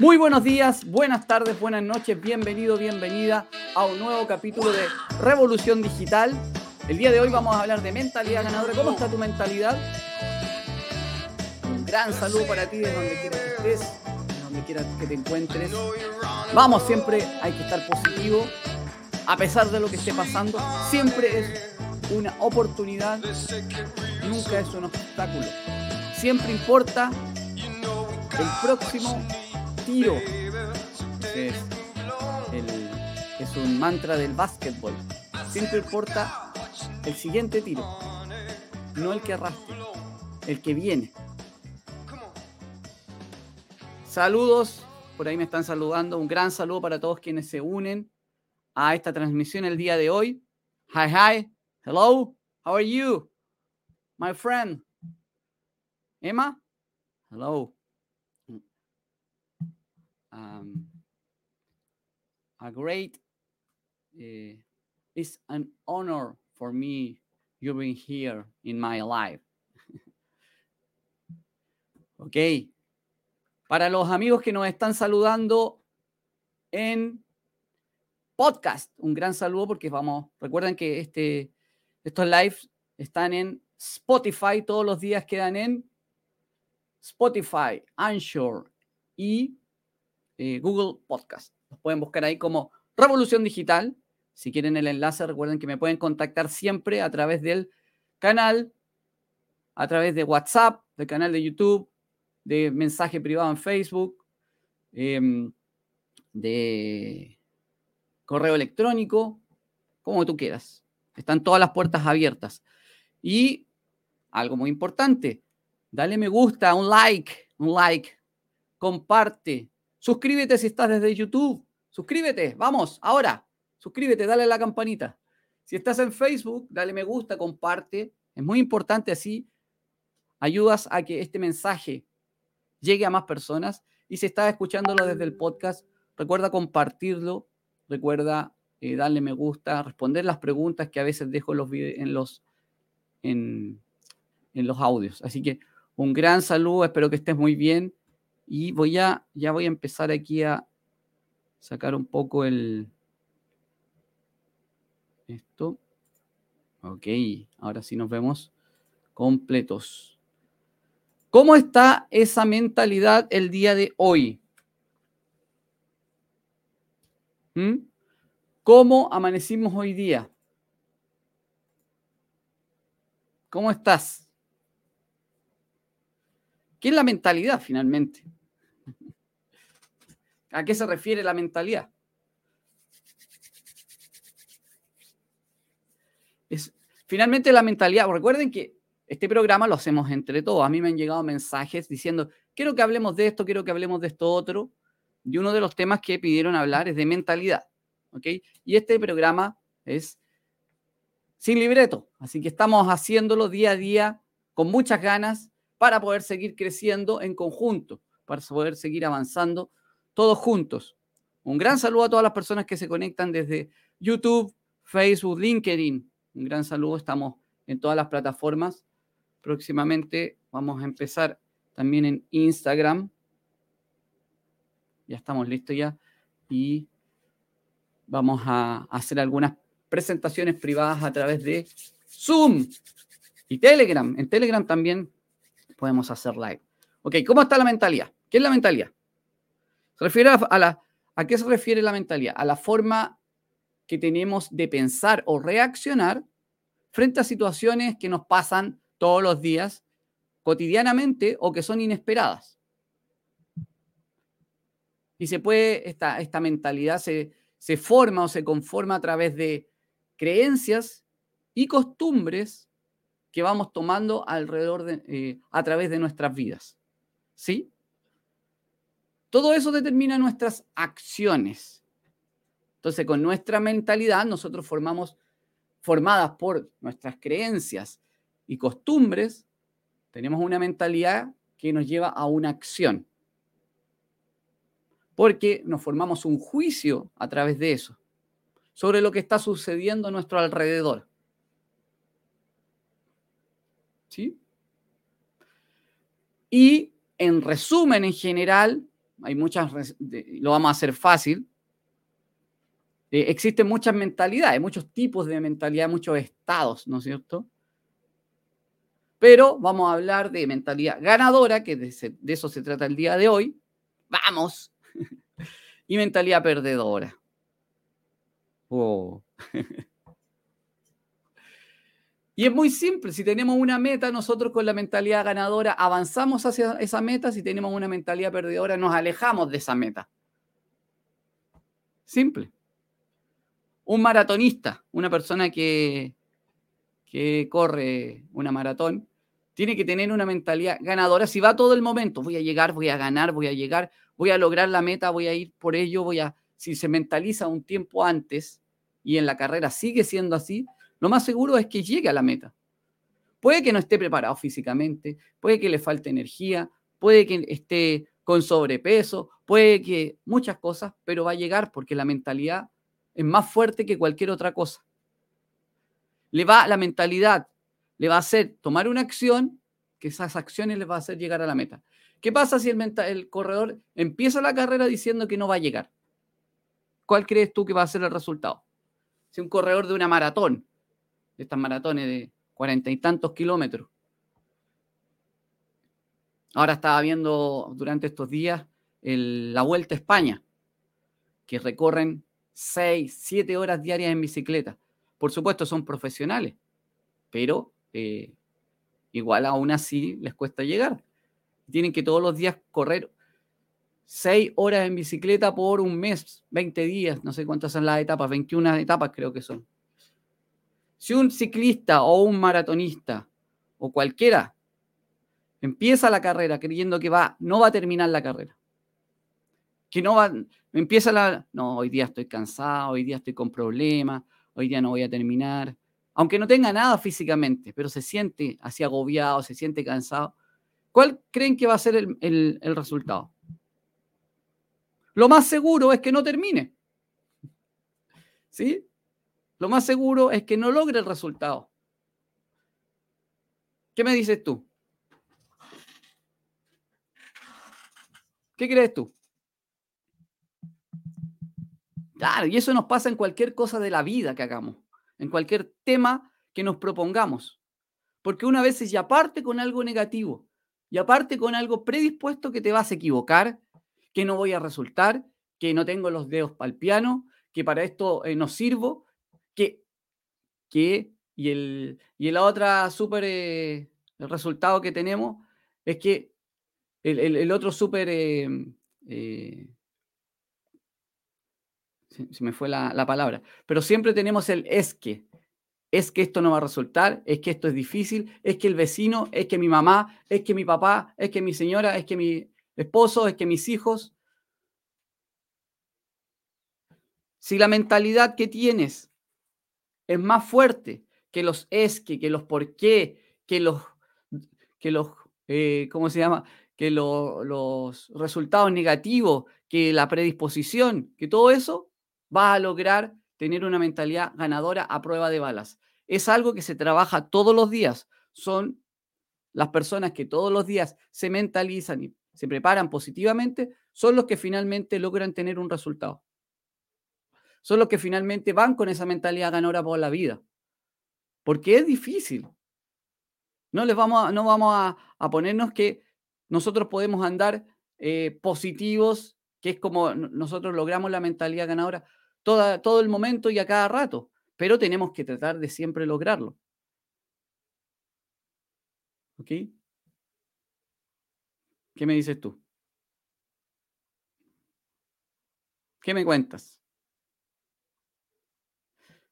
Muy buenos días, buenas tardes, buenas noches, bienvenido, bienvenida a un nuevo capítulo de Revolución Digital. El día de hoy vamos a hablar de mentalidad ganadora. ¿Cómo está tu mentalidad? Un gran saludo para ti desde donde quiera que estés, donde quiera que te encuentres. Vamos, siempre hay que estar positivo, a pesar de lo que esté pasando. Siempre es una oportunidad, nunca es un obstáculo. Siempre importa el próximo tiro. Es, un mantra del básquetbol. Siempre importa el siguiente tiro, no el que arrastre, el que viene. Saludos, por ahí me están saludando. Un gran saludo para todos quienes se unen a esta transmisión el día de hoy. Hi, hi. Hello. How are you? My friend. Emma? Hello. Um, a great, uh, it's an honor for me you being here in my life. ok. Para los amigos que nos están saludando en podcast, un gran saludo porque vamos, recuerden que este, estos lives están en Spotify, todos los días quedan en Spotify, Anchor y eh, Google Podcast. Los pueden buscar ahí como Revolución Digital. Si quieren el enlace, recuerden que me pueden contactar siempre a través del canal, a través de WhatsApp, del canal de YouTube, de mensaje privado en Facebook, em, de correo electrónico, como tú quieras. Están todas las puertas abiertas. Y algo muy importante, dale me gusta, un like, un like, comparte, suscríbete si estás desde YouTube, suscríbete, vamos, ahora, suscríbete, dale a la campanita. Si estás en Facebook, dale me gusta, comparte, es muy importante así, ayudas a que este mensaje llegue a más personas. Y si estás escuchándolo desde el podcast, recuerda compartirlo, recuerda eh, darle me gusta, responder las preguntas que a veces dejo en los, en los, en, en los audios. Así que un gran saludo, espero que estés muy bien y voy a, ya voy a empezar aquí a sacar un poco el, esto. Ok, ahora sí nos vemos completos. ¿Cómo está esa mentalidad el día de hoy? ¿Mm? ¿Cómo amanecimos hoy día? ¿Cómo estás? ¿Qué es la mentalidad finalmente? ¿A qué se refiere la mentalidad? Es, finalmente la mentalidad, recuerden que este programa lo hacemos entre todos. A mí me han llegado mensajes diciendo, quiero que hablemos de esto, quiero que hablemos de esto otro. Y uno de los temas que pidieron hablar es de mentalidad. Y este programa es sin libreto. Así que estamos haciéndolo día a día con muchas ganas para poder seguir creciendo en conjunto, para poder seguir avanzando todos juntos. Un gran saludo a todas las personas que se conectan desde YouTube, Facebook, LinkedIn. Un gran saludo. Estamos en todas las plataformas Próximamente vamos a empezar también en Instagram. Ya estamos listos ya. Y vamos a hacer algunas presentaciones privadas a través de Zoom y Telegram. En Telegram también podemos hacer live. Ok, ¿cómo está la mentalidad? ¿Qué es la mentalidad? Se refiere a, la, ¿A qué se refiere la mentalidad? A la forma que tenemos de pensar o reaccionar frente a situaciones que nos pasan todos los días, cotidianamente o que son inesperadas. Y se puede, esta, esta mentalidad se, se forma o se conforma a través de creencias y costumbres que vamos tomando alrededor de, eh, a través de nuestras vidas. ¿Sí? Todo eso determina nuestras acciones. Entonces, con nuestra mentalidad, nosotros formamos, formadas por nuestras creencias y costumbres, tenemos una mentalidad que nos lleva a una acción. Porque nos formamos un juicio a través de eso, sobre lo que está sucediendo a nuestro alrededor. ¿Sí? Y en resumen, en general, hay muchas, lo vamos a hacer fácil. Eh, existen muchas mentalidades, muchos tipos de mentalidad, muchos estados, ¿no es cierto? Pero vamos a hablar de mentalidad ganadora, que de, eso se trata el día de hoy. Vamos. y mentalidad perdedora. Oh. y es muy simple, si tenemos una meta, nosotros con la mentalidad ganadora avanzamos hacia esa meta, si tenemos una mentalidad perdedora, nos alejamos de esa meta. Simple. Un maratonista, una persona que, que corre una maratón, tiene que tener una mentalidad ganadora. Si va todo el momento, voy a llegar, voy a ganar, voy a llegar, voy a lograr la meta, voy a ir por ello, voy a... Si se mentaliza un tiempo antes y en la carrera sigue siendo así, lo más seguro es que llegue a la meta. Puede que no esté preparado físicamente, puede que le falte energía, puede que esté con sobrepeso, puede que muchas cosas, pero va a llegar porque la mentalidad es más fuerte que cualquier otra cosa. Le va la mentalidad le va a hacer tomar una acción que esas acciones le va a hacer llegar a la meta. ¿Qué pasa si el, el corredor empieza la carrera diciendo que no va a llegar? ¿Cuál crees tú que va a ser el resultado? Si un corredor de una maratón, estas maratones de cuarenta y tantos kilómetros, ahora estaba viendo durante estos días la Vuelta a España, que recorren seis, siete horas diarias en bicicleta. Por supuesto, son profesionales, pero eh, igual aún así les cuesta llegar. Tienen que todos los días correr seis horas en bicicleta por un mes, 20 días, no sé cuántas son las etapas, 21 etapas creo que son. Si un ciclista o un maratonista o cualquiera empieza la carrera creyendo que va, no va a terminar la carrera, que no va, empieza la, no, hoy día estoy cansado, hoy día estoy con problemas, hoy día no voy a terminar, aunque no tenga nada físicamente, pero se siente así agobiado, se siente cansado, ¿cuál creen que va a ser el, resultado? Lo más seguro es que no termine. ¿Sí? Lo más seguro es que no logre el resultado. ¿Qué me dices tú? ¿Qué crees tú? Claro, y eso nos pasa en cualquier cosa de la vida que hagamos en cualquier tema que nos propongamos. Porque una vez ya parte con algo negativo y aparte con algo predispuesto que te vas a equivocar, que no voy a resultar, que no tengo los dedos para el piano, que para esto eh, no sirvo, que, que y, el, y la otra súper eh, resultado que tenemos es que el, otro súper eh, se, me fue la, palabra, pero siempre tenemos el es que. Es que esto no va a resultar, es que esto es difícil, es que el vecino, es que mi mamá, es que mi papá, es que mi señora, es que mi esposo, es que mis hijos. Si la mentalidad que tienes es más fuerte que los es que, que los por qué, que los, que los eh, ¿cómo se llama? Que los resultados negativos, que la predisposición, que todo eso, va a lograr tener una mentalidad ganadora a prueba de balas. Es algo que se trabaja todos los días. Son las personas que todos los días se mentalizan y se preparan positivamente, son los que finalmente logran tener un resultado. Son los que finalmente van con esa mentalidad ganadora por la vida. Porque es difícil. No les vamos a, no vamos a, ponernos que nosotros podemos andar eh, positivos, que es como nosotros logramos la mentalidad ganadora todo el momento y a cada rato, pero tenemos que tratar de siempre lograrlo. ¿Ok? ¿Qué me dices tú? ¿Qué me cuentas?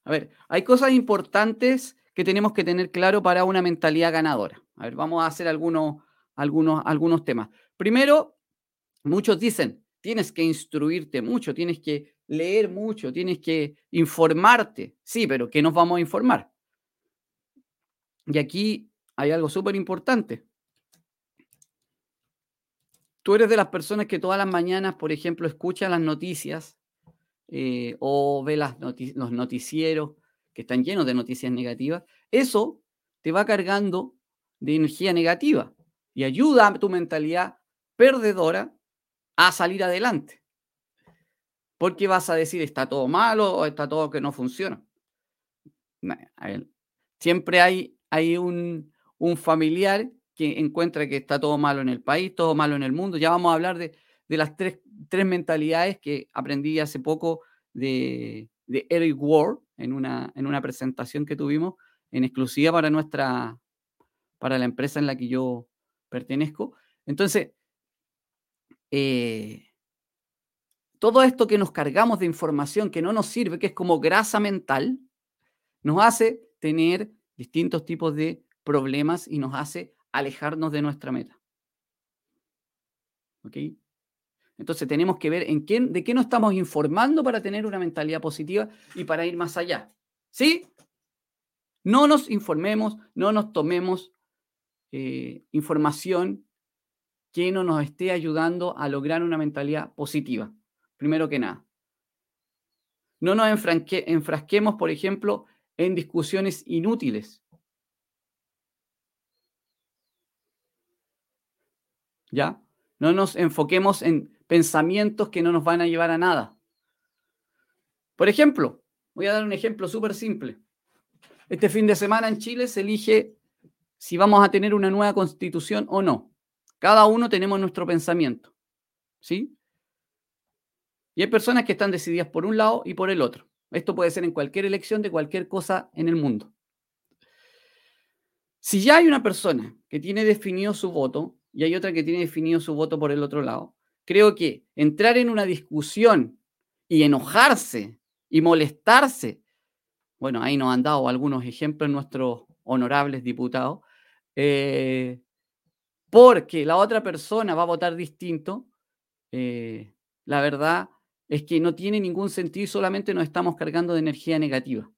A ver, hay cosas importantes que tenemos que tener claro para una mentalidad ganadora. A ver, vamos a hacer algunos, algunos, algunos temas. Primero, muchos dicen, tienes que instruirte mucho, tienes que leer mucho, tienes que informarte. Sí, pero ¿qué nos vamos a informar? Y aquí hay algo súper importante. Tú eres de las personas que todas las mañanas, por ejemplo, escuchan las noticias eh, o ve las los noticieros que están llenos de noticias negativas. Eso te va cargando de energía negativa y ayuda a tu mentalidad perdedora a salir adelante. Porque vas a decir, está todo malo o está todo que no funciona. Siempre hay, hay un, familiar que encuentra que está todo malo en el país, todo malo en el mundo. Ya vamos a hablar de, las tres, tres, mentalidades que aprendí hace poco de, de Eric Ward en una, en una presentación que tuvimos en exclusiva para nuestra, para la empresa en la que yo pertenezco. Entonces, eh, todo esto que nos cargamos de información que no nos sirve, que es como grasa mental, nos hace tener distintos tipos de problemas y nos hace alejarnos de nuestra meta. ¿Ok? Entonces tenemos que ver en qué, de qué nos estamos informando para tener una mentalidad positiva y para ir más allá. ¿Sí? No nos informemos, no nos tomemos eh, información que no nos esté ayudando a lograr una mentalidad positiva, primero que nada. No nos enfrasquemos, por ejemplo, en discusiones inútiles. ¿Ya? No nos enfoquemos en pensamientos que no nos van a llevar a nada. Por ejemplo, voy a dar un ejemplo súper simple. Este fin de semana en Chile se elige si vamos a tener una nueva constitución o no. Cada uno tenemos nuestro pensamiento. ¿Sí? Y hay personas que están decididas por un lado y por el otro. Esto puede ser en cualquier elección de cualquier cosa en el mundo. Si ya hay una persona que tiene definido su voto y hay otra que tiene definido su voto por el otro lado, creo que entrar en una discusión y enojarse y molestarse, bueno, ahí nos han dado algunos ejemplos nuestros honorables diputados, eh, porque la otra persona va a votar distinto, eh, la verdad es que no tiene ningún sentido y solamente nos estamos cargando de energía negativa.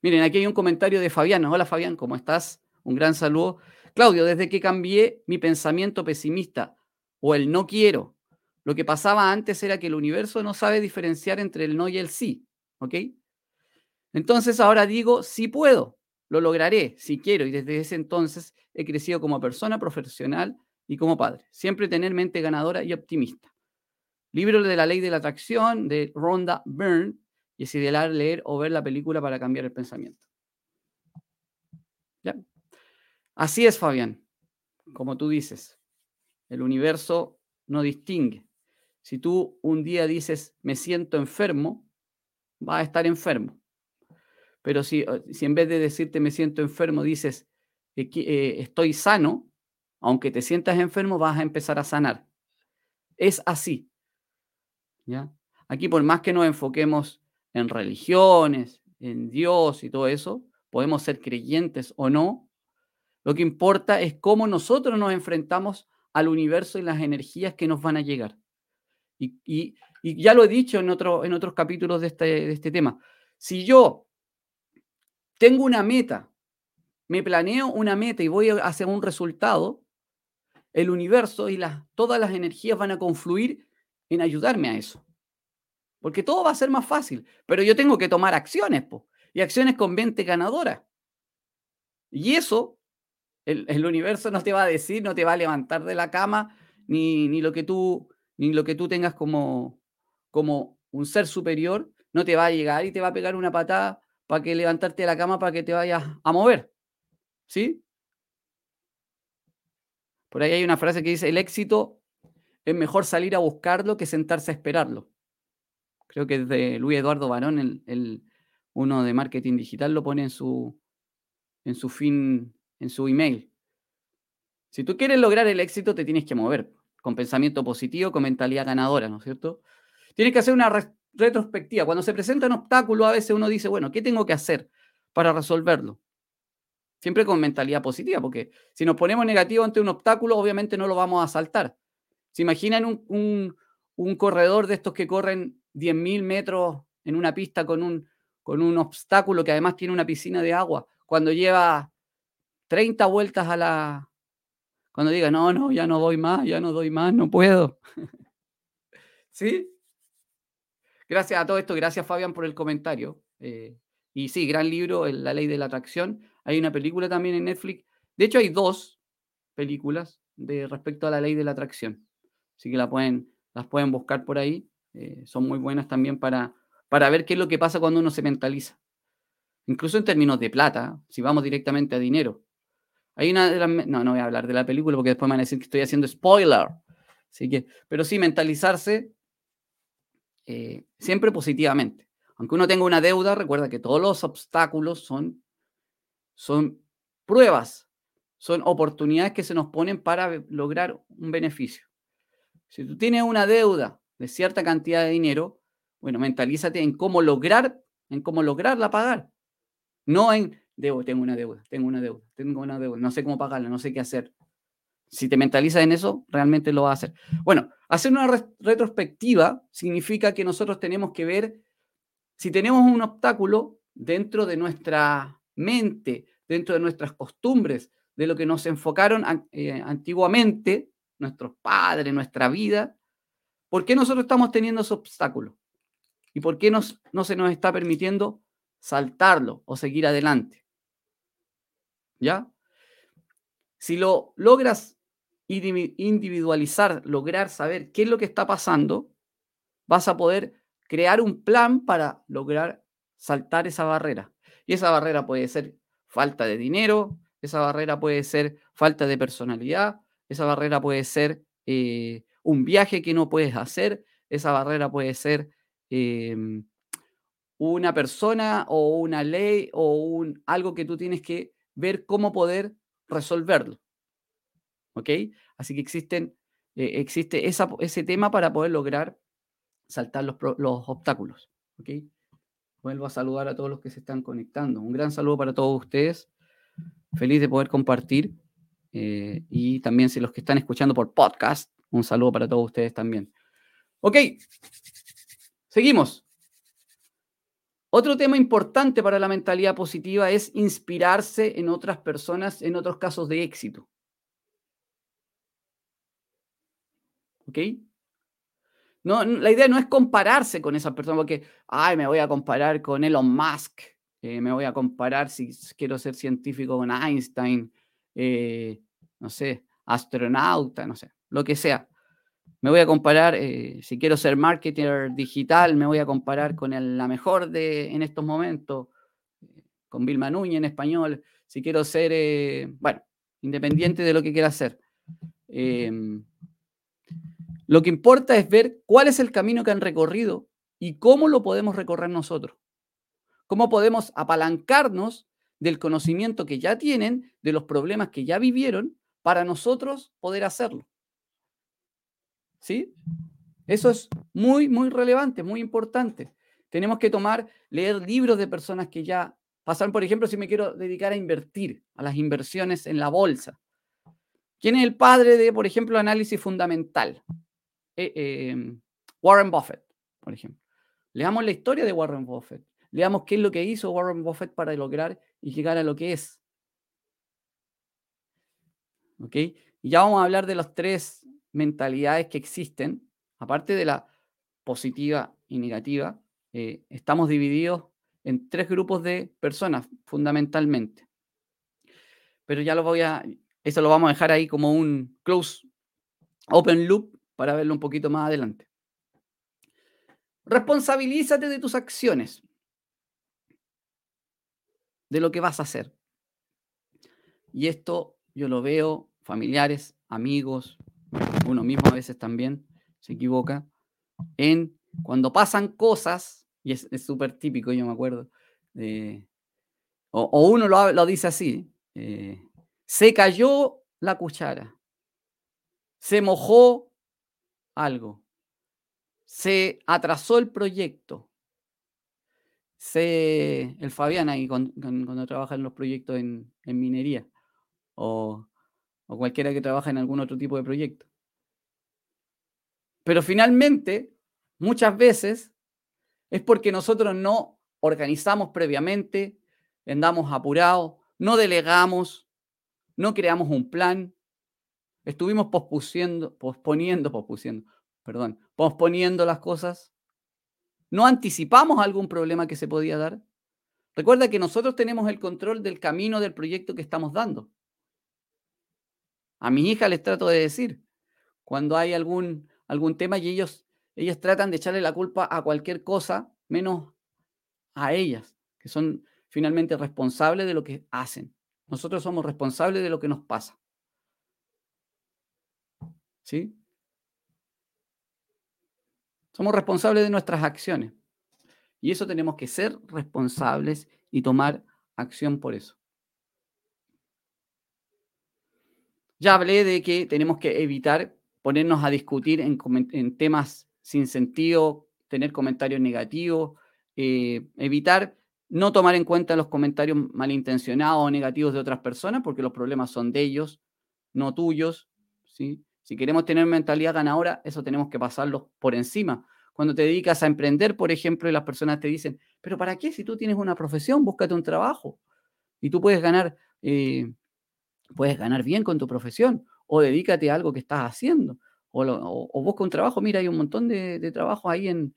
Miren, aquí hay un comentario de Fabián. Hola Fabián, ¿cómo estás? Un gran saludo. Claudio, desde que cambié mi pensamiento pesimista o el no quiero, lo que pasaba antes era que el universo no sabe diferenciar entre el no y el sí, ¿ok? Entonces ahora digo, sí puedo, lo lograré, si quiero, y desde ese entonces he crecido como persona profesional y como padre. Siempre tener mente ganadora y optimista. Libro de la ley de la atracción de Rhonda Byrne y es ideal leer o ver la película para cambiar el pensamiento. ¿Ya? Así es, Fabián, como tú dices, el universo no distingue. Si tú un día dices, me siento enfermo, vas a estar enfermo. Pero si, eh, si en vez de decirte, me siento enfermo, dices, eh, estoy sano, aunque te sientas enfermo, vas a empezar a sanar. Es así. ¿ya? Aquí, por más que nos enfoquemos en religiones, en Dios y todo eso, podemos ser creyentes o no, lo que importa es cómo nosotros nos enfrentamos al universo y las energías que nos van a llegar. Y, ya lo he dicho en, otro, en otros capítulos de este, de este tema. Si yo tengo una meta, me planeo una meta y voy hacia un resultado, el universo y las, todas las energías van a confluir en ayudarme a eso. Porque todo va a ser más fácil, pero yo tengo que tomar acciones, y acciones con 20 ganadoras. Y eso el, universo no te va a decir, no te va a levantar de la cama, ni, ni, lo, que tú, ni lo que tú tengas como, como un ser superior, no te va a llegar y te va a pegar una patada para que levantarte de la cama para que te vayas a mover. ¿Sí? Por ahí hay una frase que dice, el éxito es mejor salir a buscarlo que sentarse a esperarlo. Creo que es de Luis Eduardo Barón, el, el, uno de marketing digital, lo pone en su, en su fin en su email. Si tú quieres lograr el éxito, te tienes que mover con pensamiento positivo, con mentalidad ganadora, ¿no es cierto? Tienes que hacer una retrospectiva. Cuando se presenta un obstáculo, a veces uno dice, bueno, ¿qué tengo que hacer para resolverlo? Siempre con mentalidad positiva, porque si nos ponemos negativo ante un obstáculo, obviamente no lo vamos a saltar. ¿Se imaginan un, un corredor de estos que corren 10.000 metros en una pista con un, con un obstáculo que además tiene una piscina de agua? Cuando lleva 30 vueltas a la... Cuando diga, no, no, ya no doy más, ya no doy más, no puedo. ¿Sí? Gracias a todo esto, gracias Fabián por el comentario. Eh, y sí, gran libro, La ley de la atracción. Hay una película también en Netflix. De hecho, hay dos, películas de respecto a la ley de la atracción. Así que las pueden buscar por ahí. Eh, son muy buenas también para, para ver qué es lo que pasa cuando uno se mentaliza. Incluso en términos de plata, si vamos directamente a dinero. Hay una no, no voy a hablar de la película porque después me van a decir que estoy haciendo spoiler. Así que, pero sí, mentalizarse eh, siempre positivamente. Aunque uno tenga una deuda, recuerda que todos los obstáculos son, son pruebas, son oportunidades que se nos ponen para lograr un beneficio. Si tú tienes una deuda de cierta cantidad de dinero, bueno, mentalízate en cómo lograr, en cómo lograrla pagar. No en, debo, tengo una deuda, tengo una deuda, tengo una deuda, no sé cómo pagarla, no sé qué hacer. Si te mentalizas en eso, realmente lo vas a hacer. Bueno, hacer una retrospectiva significa que nosotros tenemos que ver si tenemos un obstáculo dentro de nuestra mente, dentro de nuestras costumbres, de lo que nos enfocaron eh, antiguamente, nuestros padres, nuestra vida, ¿por qué nosotros estamos teniendo ese obstáculo? ¿Y por qué no se nos está permitiendo saltarlo o seguir adelante? ¿Ya? Si lo logras individualizar, lograr saber qué es lo que está pasando, vas a poder crear un plan para lograr saltar esa barrera. Y esa barrera puede ser falta de dinero, esa barrera puede ser falta de personalidad, esa barrera puede ser eh, un viaje que no puedes hacer, esa barrera puede ser em, una persona o una ley o un, algo que tú tienes que ver cómo poder resolverlo. ¿Ok? Así que existen, eh, existe ese tema para poder lograr saltar los, los obstáculos. ¿Ok? Vuelvo a saludar a todos los que se están conectando. Un gran saludo para todos ustedes. Feliz de poder compartir. Eh, y también si los que están escuchando por podcast, un saludo para todos ustedes también. Ok, seguimos. Otro tema importante para la mentalidad positiva es inspirarse en otras personas, en otros casos de éxito. ¿Ok? No, la idea no es compararse con esa persona, porque, ay, me voy a comparar con Elon Musk, eh, me voy a comparar si quiero ser científico con Einstein, eh, no sé, astronauta, no sé, lo que sea. Me voy a comparar, eh, si quiero ser marketer digital, me voy a comparar con la mejor de en estos momentos, con Vilma Núñez en español. Si quiero ser, bueno, independiente de lo que quiera hacer. Em, lo que importa es ver cuál es el camino que han recorrido y cómo lo podemos recorrer nosotros. Cómo podemos apalancarnos del conocimiento que ya tienen, de los problemas que ya vivieron, para nosotros poder hacerlo. ¿Sí? Eso es muy, muy relevante, muy importante. Tenemos que tomar, leer libros de personas que ya pasaron, por ejemplo, si me quiero dedicar a invertir, a las inversiones en la bolsa. ¿Quién es el padre de, por ejemplo, análisis fundamental? Eh, em, Warren Buffett, por ejemplo. Leamos la historia de Warren Buffett. Leamos qué es lo que hizo Warren Buffett para lograr y llegar a lo que es. ¿Ok? Y ya vamos a hablar de las tres mentalidades que existen, aparte de la positiva y negativa. Eh, estamos divididos en tres grupos de personas, fundamentalmente. Pero ya lo voy a, eso lo vamos a dejar ahí como un close open loop para verlo un poquito más adelante. Responsabilízate de tus acciones, de lo que vas a hacer. Y esto yo lo veo, familiares, amigos, uno mismo a veces también se equivoca, en cuando pasan cosas, y es súper típico, yo me acuerdo, o, uno lo, dice así, eh, se cayó la cuchara, se mojó algo. Se atrasó el proyecto. Se, el Fabián ahí cuando, trabaja en los proyectos en, minería o, o cualquiera que trabaja en algún otro tipo de proyecto. Pero finalmente, muchas veces, es porque nosotros no organizamos previamente, andamos apurados, no delegamos, no creamos un plan, Estuvimos pospusiendo, posponiendo, pospusiendo, perdón, posponiendo las cosas. No anticipamos algún problema que se podía dar. Recuerda que nosotros tenemos el control del camino del proyecto que estamos dando. A mis hijas les trato de decir, cuando hay algún, algún tema y ellos, ellos tratan de echarle la culpa a cualquier cosa, menos a ellas, que son finalmente responsables de lo que hacen. Nosotros somos responsables de lo que nos pasa. ¿Sí? Somos responsables de nuestras acciones. Y eso tenemos que ser responsables y tomar acción por eso. Ya hablé de que tenemos que evitar ponernos a discutir en, temas sin sentido, tener comentarios negativos, eh, evitar no tomar en cuenta los comentarios malintencionados o negativos de otras personas, porque los problemas son de ellos, no tuyos. Si queremos tener mentalidad ganadora, eso tenemos que pasarlo por encima. Cuando te dedicas a emprender, por ejemplo, y las personas te dicen, pero ¿para qué? Si tú tienes una profesión, búscate un trabajo. Y tú puedes ganar, eh, puedes ganar bien con tu profesión. O dedícate a algo que estás haciendo. O, busca un trabajo. Mira, hay un montón de, trabajos ahí en,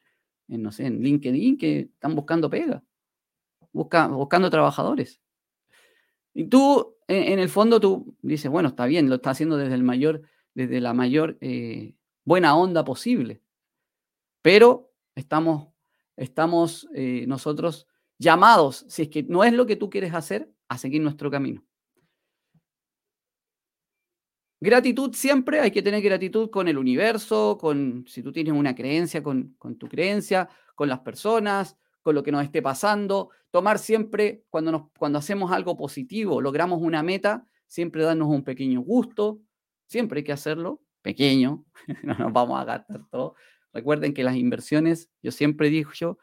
no sé, en LinkedIn que están buscando pega. Busca, buscando trabajadores. Y tú, en, el fondo, tú dices, bueno, está bien, lo está haciendo desde el mayor, desde la mayor eh, buena onda posible. Pero estamos, estamos eh, nosotros llamados, si es que no es lo que tú quieres hacer, a seguir nuestro camino. Gratitud siempre, hay que tener gratitud con el universo, con si tú tienes una creencia, con, tu creencia, con las personas, con lo que nos esté pasando. Tomar siempre, cuando, nos, cuando hacemos algo positivo, logramos una meta, siempre darnos un pequeño gusto, siempre hay que hacerlo, pequeño, no nos vamos a gastar todo, Recuerden que las inversiones, yo siempre digo yo,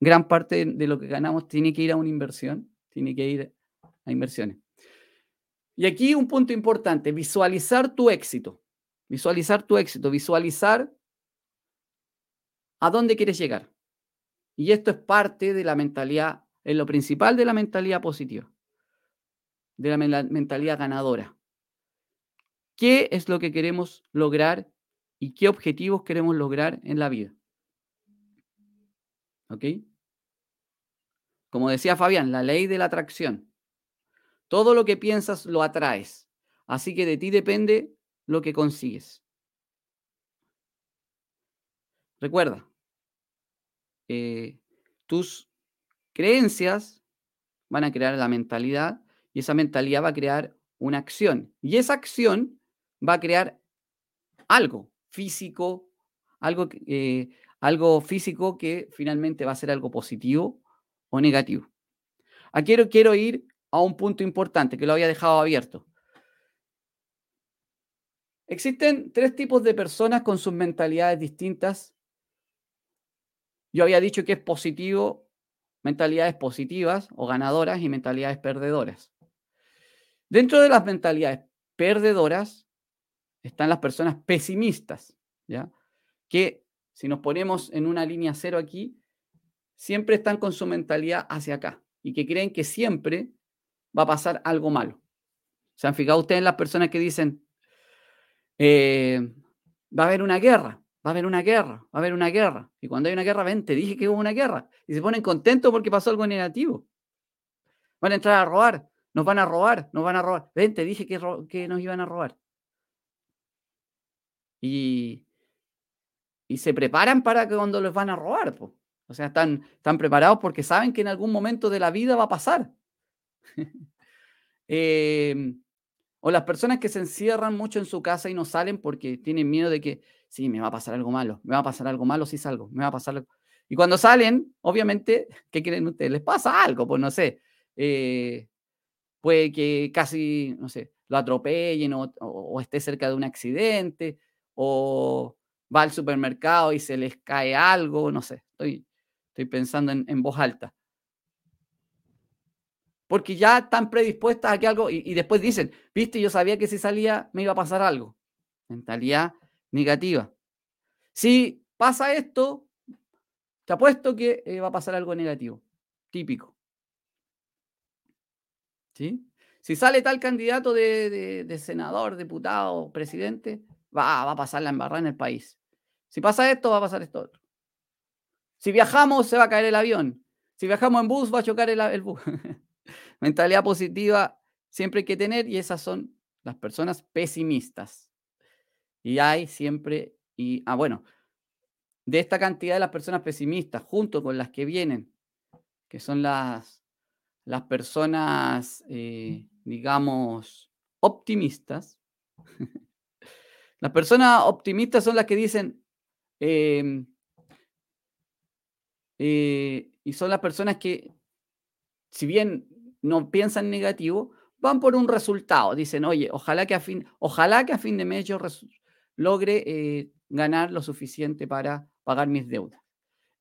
gran parte de lo que ganamos tiene que ir a una inversión, tiene que ir a inversiones. Y aquí un punto importante, visualizar tu éxito, visualizar tu éxito, visualizar a dónde quieres llegar. Y esto es parte de la mentalidad, es lo principal de la mentalidad positiva, de la mentalidad ganadora. ¿Qué es lo que queremos lograr y qué objetivos queremos lograr en la vida. ¿Ok? Como decía Fabián, la ley de la atracción. Todo lo que piensas lo atraes. Así que de ti depende lo que consigues. Recuerda, eh, tus creencias van a crear la mentalidad y esa mentalidad va a crear una acción. Y esa acción va a crear algo, físico, algo, eh, algo físico que finalmente va a ser algo positivo o negativo. Aquí quiero, quiero ir a un punto importante que lo había dejado abierto. Existen tres tipos de personas con sus mentalidades distintas. Yo había dicho que es positivo, mentalidades positivas o ganadoras y mentalidades perdedoras. Dentro de las mentalidades perdedoras están las personas pesimistas, ¿ya? Que si nos ponemos en una línea cero aquí, siempre están con su mentalidad hacia acá y que creen que siempre va a pasar algo malo. ¿Se han fijado ustedes en las personas que dicen, eh, va a haber una guerra, va a haber una guerra, va a haber una guerra? Y cuando hay una guerra, ven, te dije que hubo una guerra. Y se ponen contentos porque pasó algo negativo. Van a entrar a robar, nos van a robar, nos van a robar. Ven, te dije que, que nos iban a robar y, se preparan para que cuando les van a robar. O sea, están, están preparados porque saben que en algún momento de la vida va a pasar. Em, o las personas que se encierran mucho en su casa y no salen porque tienen miedo de que, sí, me va a pasar algo malo, me va a pasar algo malo si salgo, me va a pasar algo. Y cuando salen, obviamente, ¿qué quieren ustedes? Les pasa algo, pues no sé. Eh, puede que casi, no sé, lo atropellen o esté cerca de un accidente o va al supermercado y se les cae algo, no sé, estoy, estoy pensando en, voz alta. Porque ya están predispuestas a que algo, y, después dicen, viste, yo sabía que si salía me iba a pasar algo. Mentalidad negativa. Si pasa esto, te apuesto que eh, va a pasar algo negativo. Típico. ¿Sí? Si sale tal candidato de, senador, diputado, presidente, va, va a pasar la embarrada en el país. Si pasa esto, va a pasar esto otro. Si viajamos, se va a caer el avión. Si viajamos en bus, va a chocar el, bus. Mentalidad positiva siempre hay que tener y esas son las personas pesimistas. Y hay siempre, y, ah, bueno, de esta cantidad de las personas pesimistas, junto con las que vienen, que son las, las personas, eh, digamos, optimistas, las personas optimistas son las que dicen, em, eh, y son las personas que, si bien no piensan negativo, van por un resultado. Dicen, oye, ojalá que a fin, ojalá que a fin de mes yo logre eh, ganar lo suficiente para pagar mis deudas.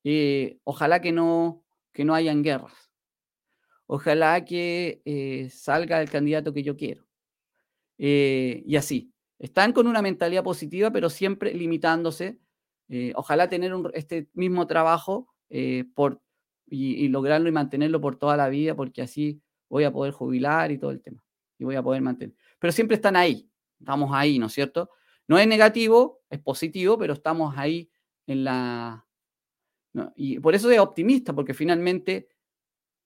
Eh, ojalá que no, que no hayan guerras. Ojalá que eh, salga el candidato que yo quiero. y así. Están con una mentalidad positiva, pero siempre limitándose. ojalá tener este mismo trabajo por, y lograrlo y mantenerlo por toda la vida, porque así voy a poder jubilar y todo el tema. Y voy a poder mantener. Pero siempre están ahí. Estamos ahí, ¿no es cierto? No es negativo, es positivo, pero estamos ahí en la... y por eso es optimista, porque finalmente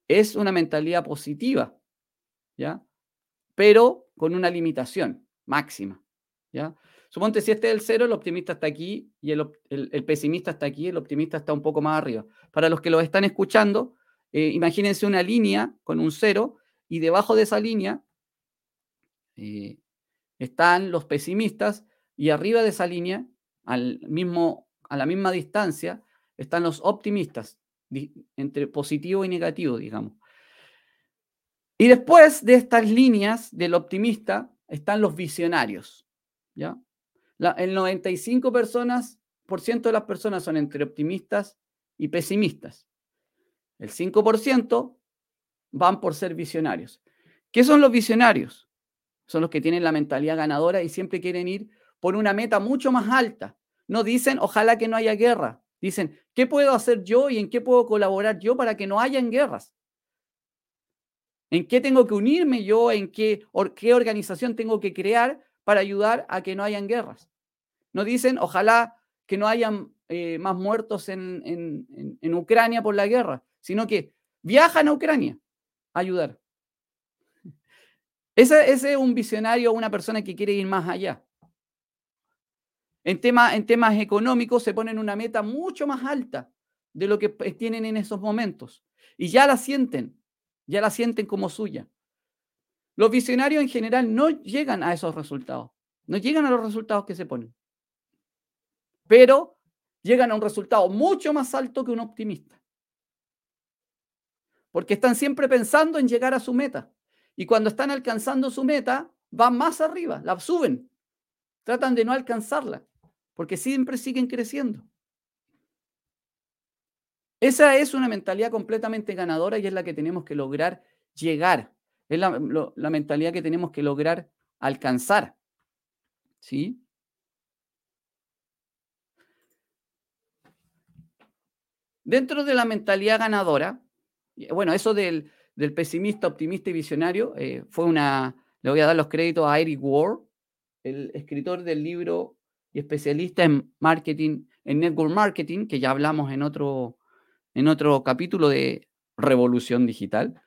es una mentalidad positiva, ¿ya? Pero con una limitación máxima, ¿ya? Suponte si este es el cero, el optimista está aquí y el, el, pesimista está aquí, el optimista está un poco más arriba. Para los que lo están escuchando, eh, imagínense una línea con un cero y debajo de esa línea eh, están los pesimistas y arriba de esa línea, al mismo, a la misma distancia, están los optimistas, entre positivo y negativo, digamos. Y después de estas líneas del optimista están los visionarios. ¿ya? el 95% personas, por ciento de las personas son entre optimistas y pesimistas. El 5% van por ser visionarios. ¿Qué son los visionarios? Son los que tienen la mentalidad ganadora y siempre quieren ir por una meta mucho más alta. No dicen, ojalá que no haya guerra. Dicen, ¿qué puedo hacer yo y en qué puedo colaborar yo para que no hayan guerras? ¿En qué tengo que unirme yo? ¿En qué, qué organización tengo que crear para ayudar a que no hayan guerras? No dicen, ojalá que no hayan eh, más muertos en, en Ucrania por la guerra, sino que viajan a Ucrania a ayudar. Ese, es un visionario, una persona que quiere ir más allá. En, en temas económicos se ponen una meta mucho más alta de lo que tienen en esos momentos. Y ya la sienten, ya la sienten como suya. Los visionarios en general no llegan a esos resultados, no llegan a los resultados que se ponen. Pero llegan a un resultado mucho más alto que un optimista porque están siempre pensando en llegar a su meta. Y cuando están alcanzando su meta, van más arriba, la suben. Tratan de no alcanzarla, porque siempre siguen creciendo. Esa es una mentalidad completamente ganadora y es la que tenemos que lograr llegar. Es la, la mentalidad que tenemos que lograr alcanzar. ¿Sí? Dentro de la mentalidad ganadora, bueno, eso del, pesimista, optimista y visionario eh, fue una, le voy a dar los créditos a Eric Ward, el escritor del libro y especialista en marketing, en network marketing, que ya hablamos en otro, en otro capítulo de Revolución Digital.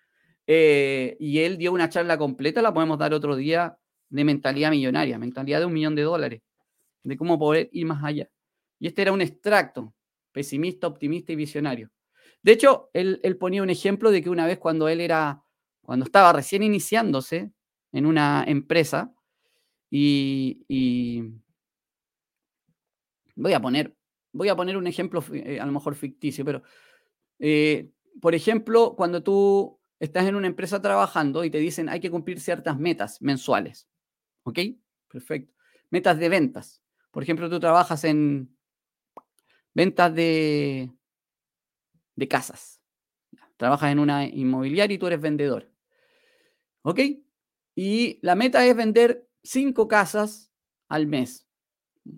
Eh, y él dio una charla completa, la podemos dar otro día, de mentalidad millonaria, mentalidad de un millón de dólares, de cómo poder ir más allá. Y este era un extracto, pesimista, optimista y visionario. De hecho, él, ponía un ejemplo de que una vez cuando él era, cuando estaba recién iniciándose en una empresa, y, voy a poner, voy a poner un ejemplo eh, a lo mejor ficticio, pero eh, por ejemplo, cuando tú estás en una empresa trabajando y te dicen hay que cumplir ciertas metas mensuales, ¿ok? Perfecto. Metas de ventas. Por ejemplo, tú trabajas en ventas de, de casas. Trabajas en una inmobiliaria y tú eres vendedor. ¿Ok? Y la meta es vender cinco casas al mes.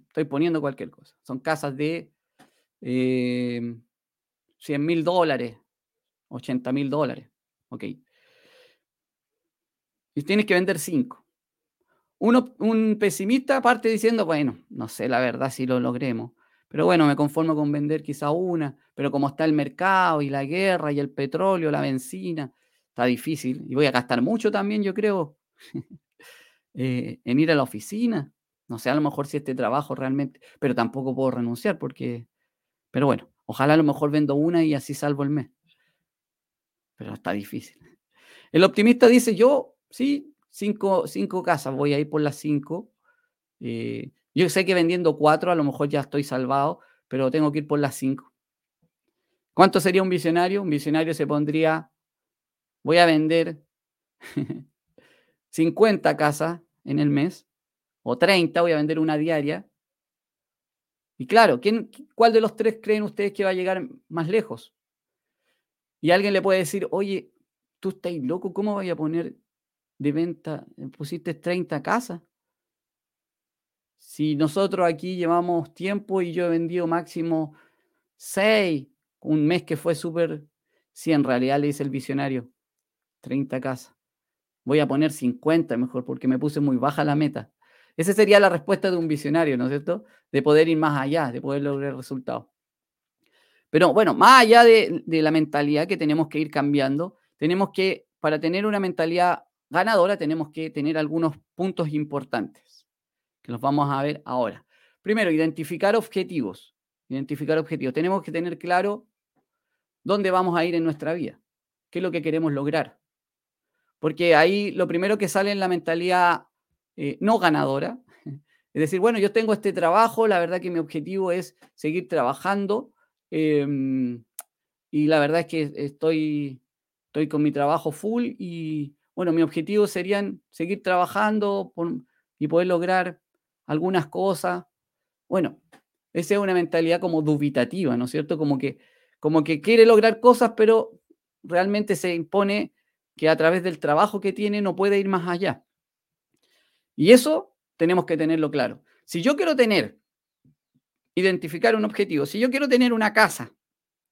Estoy poniendo cualquier cosa. Son casas de 100 eh, mil dólares, 80 mil dólares. ¿Ok? Y tienes que vender cinco. Uno, un pesimista parte diciendo, bueno, no sé la verdad si lo logremos. Pero bueno, me conformo con vender quizá una, pero como está el mercado y la guerra y el petróleo, la benzina, está difícil y voy a gastar mucho también, yo creo. eh, en ir a la oficina. No sé, a lo mejor si este trabajo realmente, pero tampoco puedo renunciar porque, pero bueno, ojalá a lo mejor vendo una y así salvo el mes. Pero está difícil. El optimista dice, yo, sí, cinco, cinco casas, voy a ir por las cinco. Eh, yo sé que vendiendo cuatro a lo mejor ya estoy salvado, pero tengo que ir por las cinco. ¿Cuánto sería un visionario? Un visionario se pondría, voy a vender 50 casas en el mes, o 30, voy a vender una diaria. Y claro, ¿quién, ¿cuál de los tres creen ustedes que va a llegar más lejos? Y alguien le puede decir, oye, tú estás loco, ¿cómo voy a poner de venta? Pusiste 30 casas. Si nosotros aquí llevamos tiempo y yo he vendido máximo 6, un mes que fue súper, si en realidad le dice el visionario, 30 casas. Voy a poner 50 mejor porque me puse muy baja la meta. Esa sería la respuesta de un visionario, ¿no es cierto? De poder ir más allá, de poder lograr resultados. Pero bueno, más allá de, de la mentalidad que tenemos que ir cambiando, tenemos que, para tener una mentalidad ganadora, tenemos que tener algunos puntos importantes, los vamos a ver ahora. Primero, identificar objetivos. Identificar objetivos. Tenemos que tener claro dónde vamos a ir en nuestra vida, qué es lo que queremos lograr. Porque ahí lo primero que sale en la mentalidad eh, no ganadora, es decir, bueno, yo tengo este trabajo, la verdad que mi objetivo es seguir trabajando em, y la verdad es que estoy, estoy con mi trabajo full y bueno, mi objetivo serían seguir trabajando y poder lograr algunas cosas. Bueno, esa es una mentalidad como dubitativa, ¿no es cierto? Como que, como que quiere lograr cosas, pero realmente se impone que a través del trabajo que tiene no puede ir más allá. Y eso tenemos que tenerlo claro. Si yo quiero tener, identificar un objetivo, si yo quiero tener una casa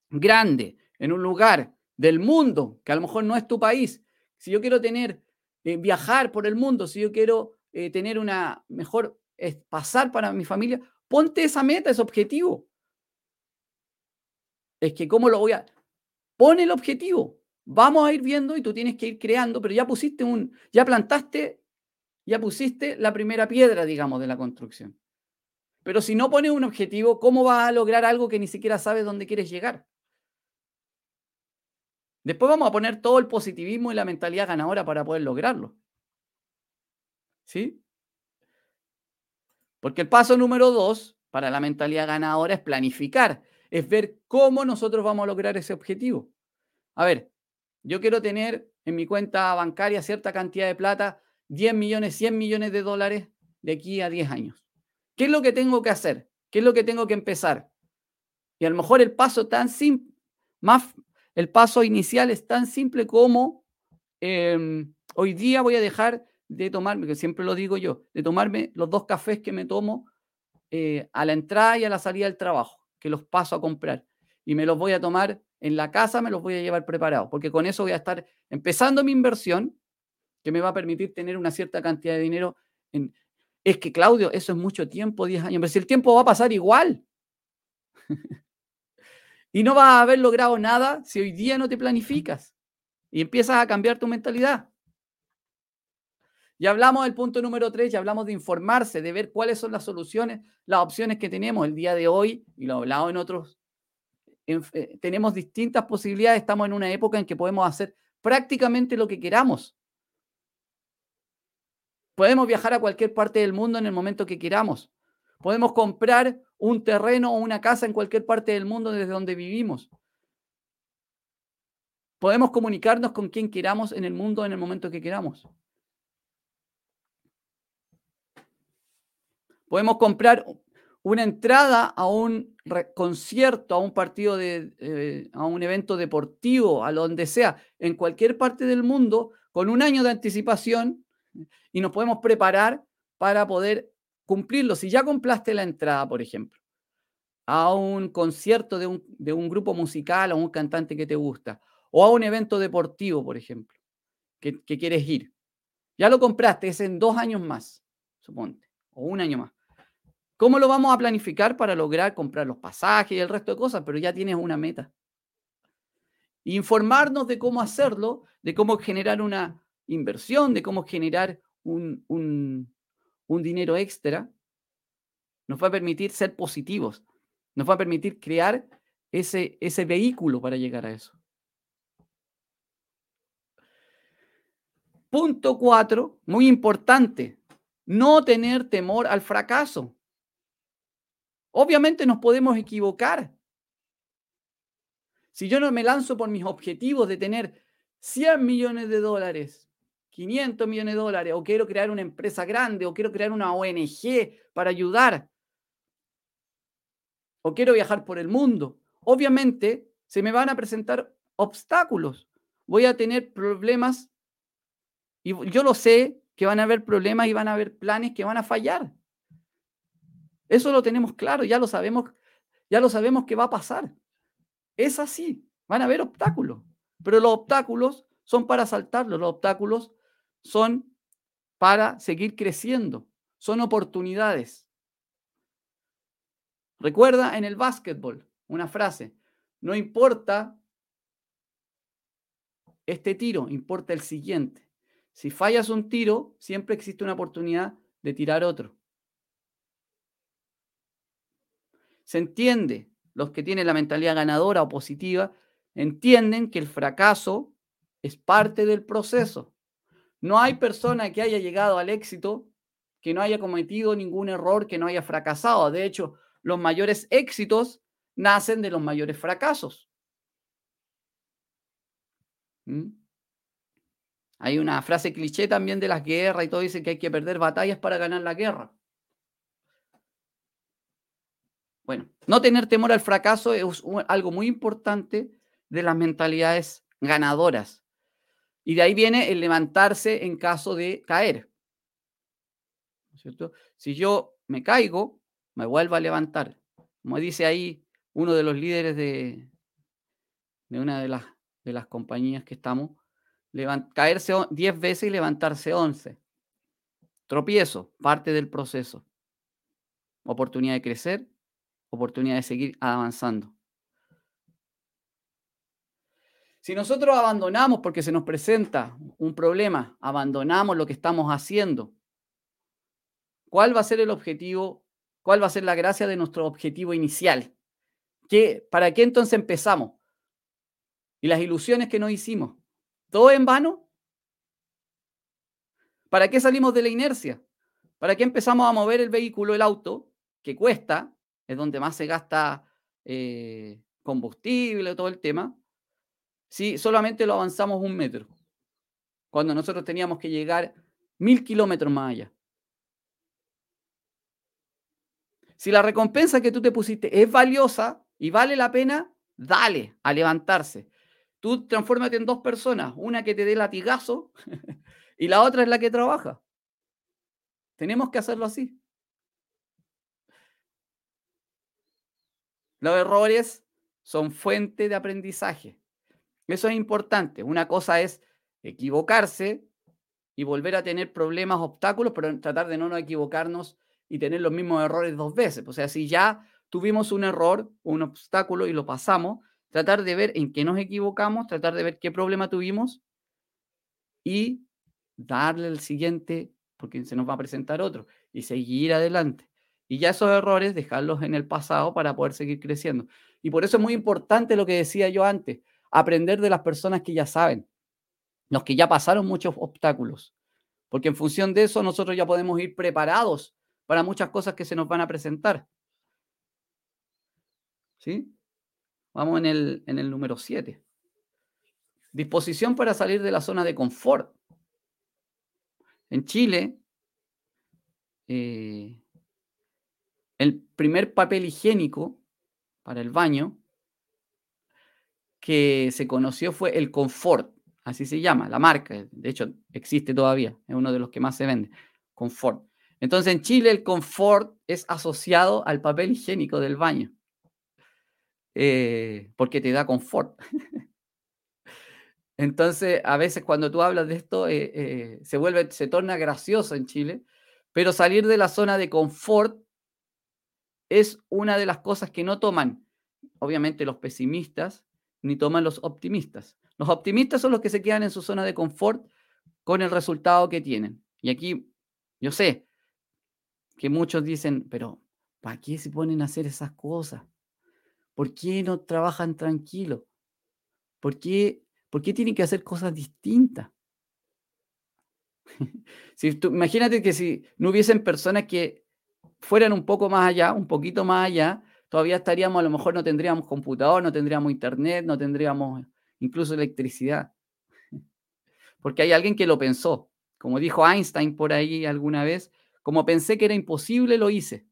grande en un lugar del mundo, que a lo mejor no es tu país, si yo quiero tener, eh, viajar por el mundo, si yo quiero eh, tener una mejor, pasar para mi familia, ponte esa meta, ese objetivo. Es que, ¿cómo lo voy a...? Pon el objetivo. Vamos a ir viendo y tú tienes que ir creando, pero ya pusiste un, ya plantaste, ya pusiste la primera piedra, digamos, de la construcción. Pero si no pones un objetivo, ¿cómo vas a lograr algo que ni siquiera sabes dónde quieres llegar? Después vamos a poner todo el positivismo y la mentalidad ganadora para poder lograrlo. ¿Sí? Porque el paso número dos para la mentalidad ganadora es planificar, es ver cómo nosotros vamos a lograr ese objetivo. A ver, yo quiero tener en mi cuenta bancaria cierta cantidad de plata, 10 millones, 100 millones de dólares de aquí a 10 años. ¿Qué es lo que tengo que hacer? ¿Qué es lo que tengo que empezar? Y a lo mejor el paso tan simple, más el paso inicial es tan simple como em, hoy día voy a dejar de tomarme, que siempre lo digo yo, de tomarme los dos cafés que me tomo eh, a la entrada y a la salida del trabajo, que los paso a comprar. Y me los voy a tomar en la casa, me los voy a llevar preparados, porque con eso voy a estar empezando mi inversión, que me va a permitir tener una cierta cantidad de dinero. En... Es que, Claudio, eso es mucho tiempo, 10 años, pero si el tiempo va a pasar igual. y no vas a haber logrado nada si hoy día no te planificas y empiezas a cambiar tu mentalidad. Ya hablamos del punto número tres, ya hablamos de informarse, de ver cuáles son las soluciones, las opciones que tenemos el día de hoy, y lo he hablado en otros. Eh, tenemos distintas posibilidades, estamos en una época en que podemos hacer prácticamente lo que queramos. Podemos viajar a cualquier parte del mundo en el momento que queramos. Podemos comprar un terreno o una casa en cualquier parte del mundo desde donde vivimos. Podemos comunicarnos con quien queramos en el mundo en el momento que queramos. Podemos comprar una entrada a un concierto, a un partido, de, eh, a un evento deportivo, a donde sea, en cualquier parte del mundo, con un año de anticipación y nos podemos preparar para poder cumplirlo. Si ya compraste la entrada, por ejemplo, a un concierto de un, de un grupo musical o un cantante que te gusta, o a un evento deportivo, por ejemplo, que, que quieres ir, ya lo compraste, es en dos años más, suponte, o un año más. ¿Cómo lo vamos a planificar para lograr comprar los pasajes y el resto de cosas? Pero ya tienes una meta. Informarnos de cómo hacerlo, de cómo generar una inversión, de cómo generar un, un dinero extra, nos va a permitir ser positivos, nos va a permitir crear ese, ese vehículo para llegar a eso. Punto cuatro, muy importante, no tener temor al fracaso. Obviamente nos podemos equivocar. Si yo no me lanzo por mis objetivos de tener 100 millones de dólares, 500 millones de dólares, o quiero crear una empresa grande, o quiero crear una ONG para ayudar, o quiero viajar por el mundo, obviamente se me van a presentar obstáculos. Voy a tener problemas y yo lo sé que van a haber problemas y van a haber planes que van a fallar. Eso lo tenemos claro, ya lo sabemos, ya lo sabemos que va a pasar. Es así, van a haber obstáculos, pero los obstáculos son para saltarlos, los obstáculos son para seguir creciendo, son oportunidades. Recuerda en el básquetbol una frase, no importa este tiro, importa el siguiente. Si fallas un tiro, siempre existe una oportunidad de tirar otro. Se entiende, los que tienen la mentalidad ganadora o positiva, entienden que el fracaso es parte del proceso. No hay persona que haya llegado al éxito que no haya cometido ningún error, que no haya fracasado. De hecho, los mayores éxitos nacen de los mayores fracasos. ¿Mm? Hay una frase cliché también de las guerras y todo dice que hay que perder batallas para ganar la guerra. Bueno, no tener temor al fracaso es algo muy importante de las mentalidades ganadoras. Y de ahí viene el levantarse en caso de caer. Si yo me caigo, me vuelvo a levantar. Como dice ahí uno de los líderes de, una de las, de las compañías que estamos, caerse 10 veces y levantarse 11. Tropiezo, parte del proceso. Oportunidad de crecer, oportunidad de seguir avanzando. Si nosotros abandonamos porque se nos presenta un problema, abandonamos lo que estamos haciendo, ¿cuál va a ser el objetivo? ¿Cuál va a ser la gracia de nuestro objetivo inicial? ¿Qué, ¿Para qué entonces empezamos? Y las ilusiones que nos hicimos. ¿Todo en vano? ¿Para qué salimos de la inercia? ¿Para qué empezamos a mover el vehículo, el auto, que cuesta, es donde más se gasta eh, combustible, todo el tema, si solamente lo avanzamos un metro? Cuando nosotros teníamos que llegar mil kilómetros más allá. Si la recompensa que tú te pusiste es valiosa y vale la pena, dale a levantarse. Tú transfórmate en dos personas, una que te dé latigazo y la otra es la que trabaja. Tenemos que hacerlo así. Los errores son fuente de aprendizaje. Eso es importante. Una cosa es equivocarse y volver a tener problemas, obstáculos, pero tratar de no nos equivocarnos y tener los mismos errores dos veces. O sea, si ya tuvimos un error, un obstáculo y lo pasamos, tratar de ver en qué nos equivocamos, tratar de ver qué problema tuvimos y darle el siguiente, porque se nos va a presentar otro, y seguir adelante. Y ya esos errores, dejarlos en el pasado para poder seguir creciendo. Y por eso es muy importante lo que decía yo antes, aprender de las personas que ya saben, los que ya pasaron muchos obstáculos, porque en función de eso nosotros ya podemos ir preparados para muchas cosas que se nos van a presentar. ¿Sí? Vamos en el, en el número 7. Disposición para salir de la zona de confort. En Chile, eh, el primer papel higiénico para el baño que se conoció fue el Confort, así se llama, la marca, de hecho existe todavía, es uno de los que más se vende, Confort. Entonces en Chile el Confort es asociado al papel higiénico del baño. Eh, porque te da confort. Entonces, a veces cuando tú hablas de esto, eh, eh, se vuelve, se torna gracioso en Chile, pero salir de la zona de confort es una de las cosas que no toman, obviamente, los pesimistas, ni toman los optimistas. Los optimistas son los que se quedan en su zona de confort con el resultado que tienen. Y aquí, yo sé que muchos dicen, pero ¿para qué se ponen a hacer esas cosas? ¿Por qué no trabajan tranquilos? ¿Por qué, ¿Por qué tienen que hacer cosas distintas? si imagínate que si no hubiesen personas que fueran un poco más allá, un poquito más allá, todavía estaríamos, a lo mejor no tendríamos computador, no tendríamos internet, no tendríamos incluso electricidad. Porque hay alguien que lo pensó. Como dijo Einstein por ahí alguna vez, como pensé que era imposible, lo hice.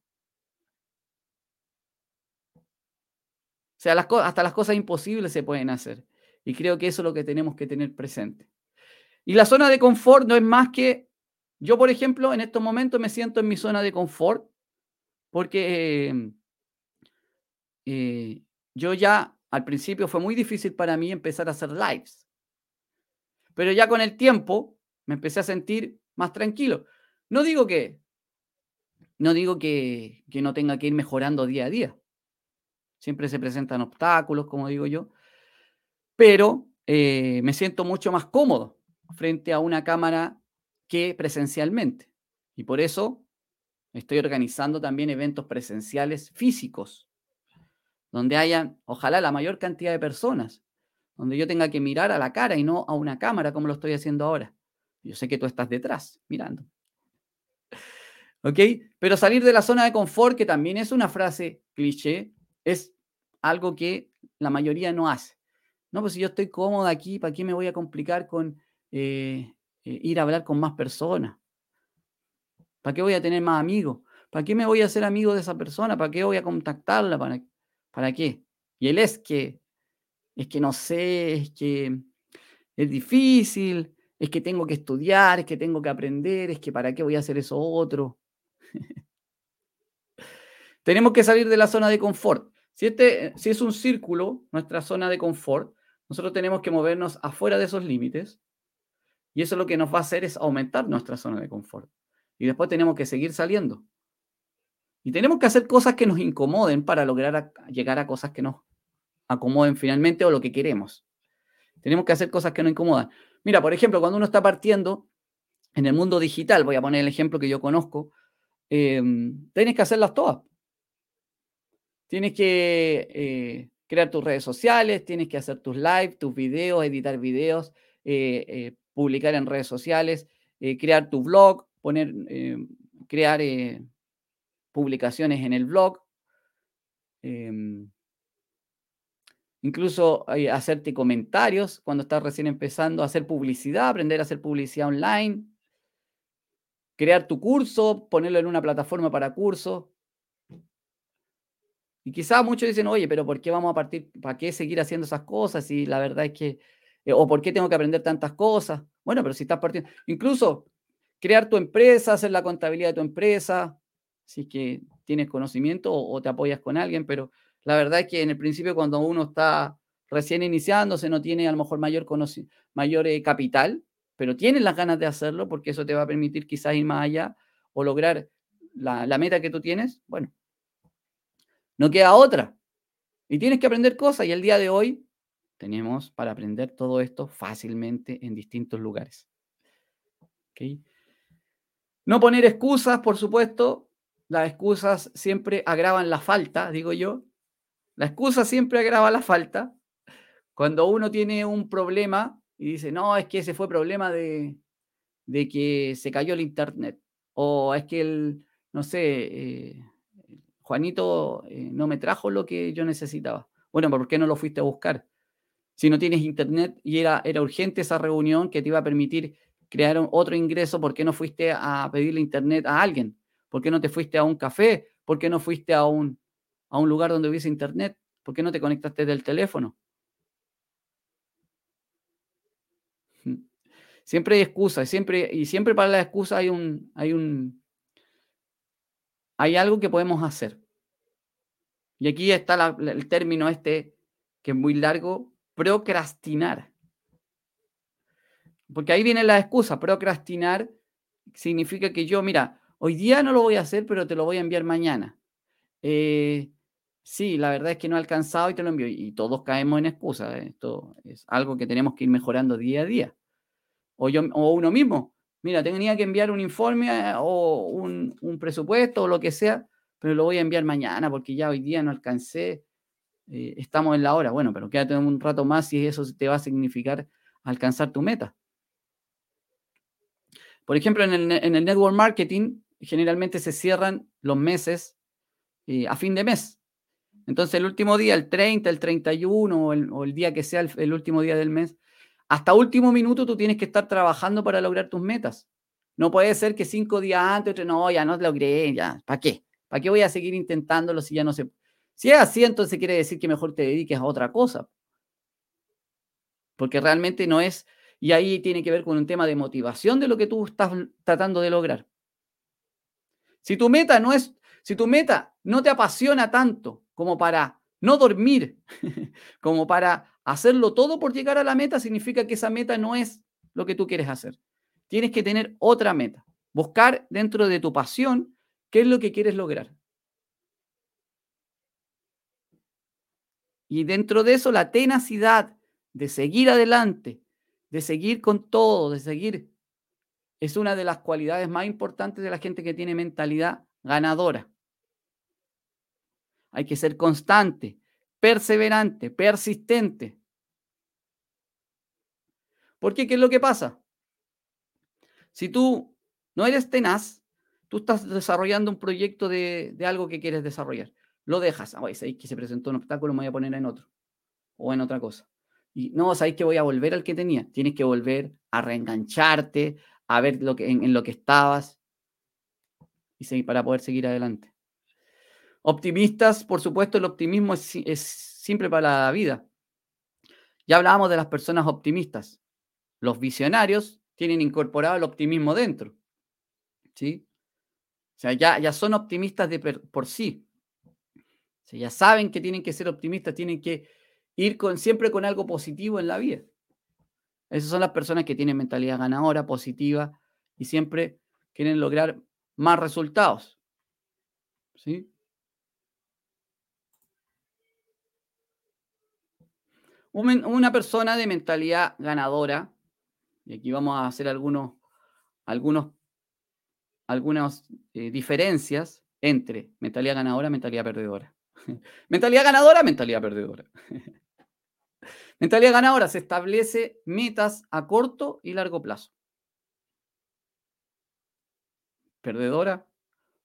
O sea, hasta las cosas imposibles se pueden hacer. Y creo que eso es lo que tenemos que tener presente. Y la zona de confort no es más que, yo por ejemplo, en estos momentos me siento en mi zona de confort porque em, eh, yo ya al principio fue muy difícil para mí empezar a hacer lives. Pero ya con el tiempo me empecé a sentir más tranquilo. No digo que no digo que, que no tenga que ir mejorando día a día. Siempre se presentan obstáculos, como digo yo, pero eh, me siento mucho más cómodo frente a una cámara que presencialmente. Y por eso estoy organizando también eventos presenciales físicos, donde hayan, ojalá, la mayor cantidad de personas, donde yo tenga que mirar a la cara y no a una cámara como lo estoy haciendo ahora. Yo sé que tú estás detrás, mirando. ¿Ok? Pero salir de la zona de confort, que también es una frase cliché, es algo que la mayoría no hace. No, pues si yo estoy cómodo aquí, ¿para qué me voy a complicar con eh, eh, ir a hablar con más personas? ¿Para qué voy a tener más amigos? ¿Para qué me voy a hacer amigo de esa persona? ¿Para qué voy a contactarla? ¿Para, para qué? Y él es que, es que no sé, es que es difícil, es que tengo que estudiar, es que tengo que aprender, es que para qué voy a hacer eso otro. Tenemos que salir de la zona de confort. Si, este, si es un círculo, nuestra zona de confort, nosotros tenemos que movernos afuera de esos límites y eso lo que nos va a hacer es aumentar nuestra zona de confort. Y después tenemos que seguir saliendo. Y tenemos que hacer cosas que nos incomoden para lograr llegar a cosas que nos acomoden finalmente o lo que queremos. Tenemos que hacer cosas que nos incomodan. Mira, por ejemplo, cuando uno está partiendo en el mundo digital, voy a poner el ejemplo que yo conozco, em, tienes que hacerlas todas. Tienes que eh, crear tus redes sociales, tienes que hacer tus lives, tus videos, editar videos, eh, eh, publicar en redes sociales, crear tu blog, poner, crear publicaciones en el blog, em, incluso hacerte comentarios cuando estás recién empezando, hacer publicidad, aprender a hacer publicidad online, crear tu curso, ponerlo en una plataforma para cursos. Y quizás muchos dicen, oye, pero ¿por qué vamos a partir? ¿Para qué seguir haciendo esas cosas? Y la verdad es que, eh, o ¿por qué tengo que aprender tantas cosas? Bueno, pero si estás partiendo, incluso crear tu empresa, hacer la contabilidad de tu empresa, si es que tienes conocimiento o, te apoyas con alguien, pero la verdad es que en el principio cuando uno está recién iniciándose, no tiene a lo mejor mayor, mayor eh, capital, pero tienes las ganas de hacerlo porque eso te va a permitir quizás ir más allá o lograr la, la meta que tú tienes, bueno, no queda otra. Y tienes que aprender cosas y el día de hoy tenemos para aprender todo esto fácilmente en distintos lugares. No poner excusas, por supuesto. Las excusas siempre agravan la falta, digo yo. La excusa siempre agrava la falta. Cuando uno tiene un problema y dice, no, es que ese fue problema de, de que se cayó el internet. O es que el, no sé, eh, Juanito eh, no me trajo lo que yo necesitaba. Bueno, ¿por qué no lo fuiste a buscar? Si no tienes internet y era, era urgente esa reunión que te iba a permitir crear otro ingreso, ¿por qué no fuiste a pedirle internet a alguien? ¿Por qué no te fuiste a un café? ¿Por qué no fuiste a un, a un lugar donde hubiese internet? ¿Por qué no te conectaste del teléfono? Siempre hay excusas, siempre, y siempre para la excusa hay un, hay un, hay algo que podemos hacer. Y aquí está el término este, que es muy largo, procrastinar. Porque ahí viene la excusa, procrastinar significa que yo, mira, hoy día no lo voy a hacer, pero te lo voy a enviar mañana. Eh, sí, la verdad es que no he alcanzado y te lo envío. Y todos caemos en excusa. Esto es algo que tenemos que ir mejorando día a día. O, yo, o uno mismo, mira, tenía que enviar un informe eh, o un, presupuesto o lo que sea, pero lo voy a enviar mañana porque ya hoy día no alcancé, eh, estamos en la hora. Bueno, pero quédate un rato más si eso te va a significar alcanzar tu meta. Por ejemplo, en el, network marketing generalmente se cierran los meses eh, a fin de mes. Entonces el último día, el 30, el 31 o el, día que sea el, último día del mes, hasta último minuto tú tienes que estar trabajando para lograr tus metas. No puede ser que cinco días antes, no, ya no logré, ya, ¿para qué? ¿Para qué voy a seguir intentándolo si ya no se... Si es así, entonces quiere decir que mejor te dediques a otra cosa. Porque realmente no es... Y ahí tiene que ver con un tema de motivación de lo que tú estás tratando de lograr. Si tu meta no es, si tu meta no te apasiona tanto como para no dormir, como para hacerlo todo por llegar a la meta, significa que esa meta no es lo que tú quieres hacer. Tienes que tener otra meta. Buscar dentro de tu pasión qué es lo que quieres lograr. Y dentro de eso, la tenacidad de seguir adelante, de seguir con todo, de seguir, es una de las cualidades más importantes de la gente que tiene mentalidad ganadora. Hay que ser constante, perseverante, persistente. Porque, ¿qué es lo que pasa? Si tú no eres tenaz, tú estás desarrollando un proyecto de, algo que quieres desarrollar. Lo dejas. Ah, que se presentó un obstáculo, me voy a poner en otro. O en otra cosa. Y no, sabéis que voy a volver al que tenía. Tienes que volver a reengancharte, a ver lo que, en, lo que estabas. Y para poder seguir adelante. Optimistas, por supuesto, el optimismo es, simple para la vida. Ya hablábamos de las personas optimistas. Los visionarios tienen incorporado el optimismo dentro. ¿Sí? O sea, ya, ya son optimistas de por sí. O ya saben que tienen que ser optimistas, tienen que ir con, siempre con algo positivo en la vida. Esas son las personas que tienen mentalidad ganadora, positiva y siempre quieren lograr más resultados. ¿Sí? Una persona de mentalidad ganadora, y aquí vamos a hacer algunos, algunos, algunas eh, diferencias entre mentalidad ganadora mentalidad perdedora. mentalidad ganadora, mentalidad perdedora. mentalidad ganadora se establece metas a corto y largo plazo. Perdedora,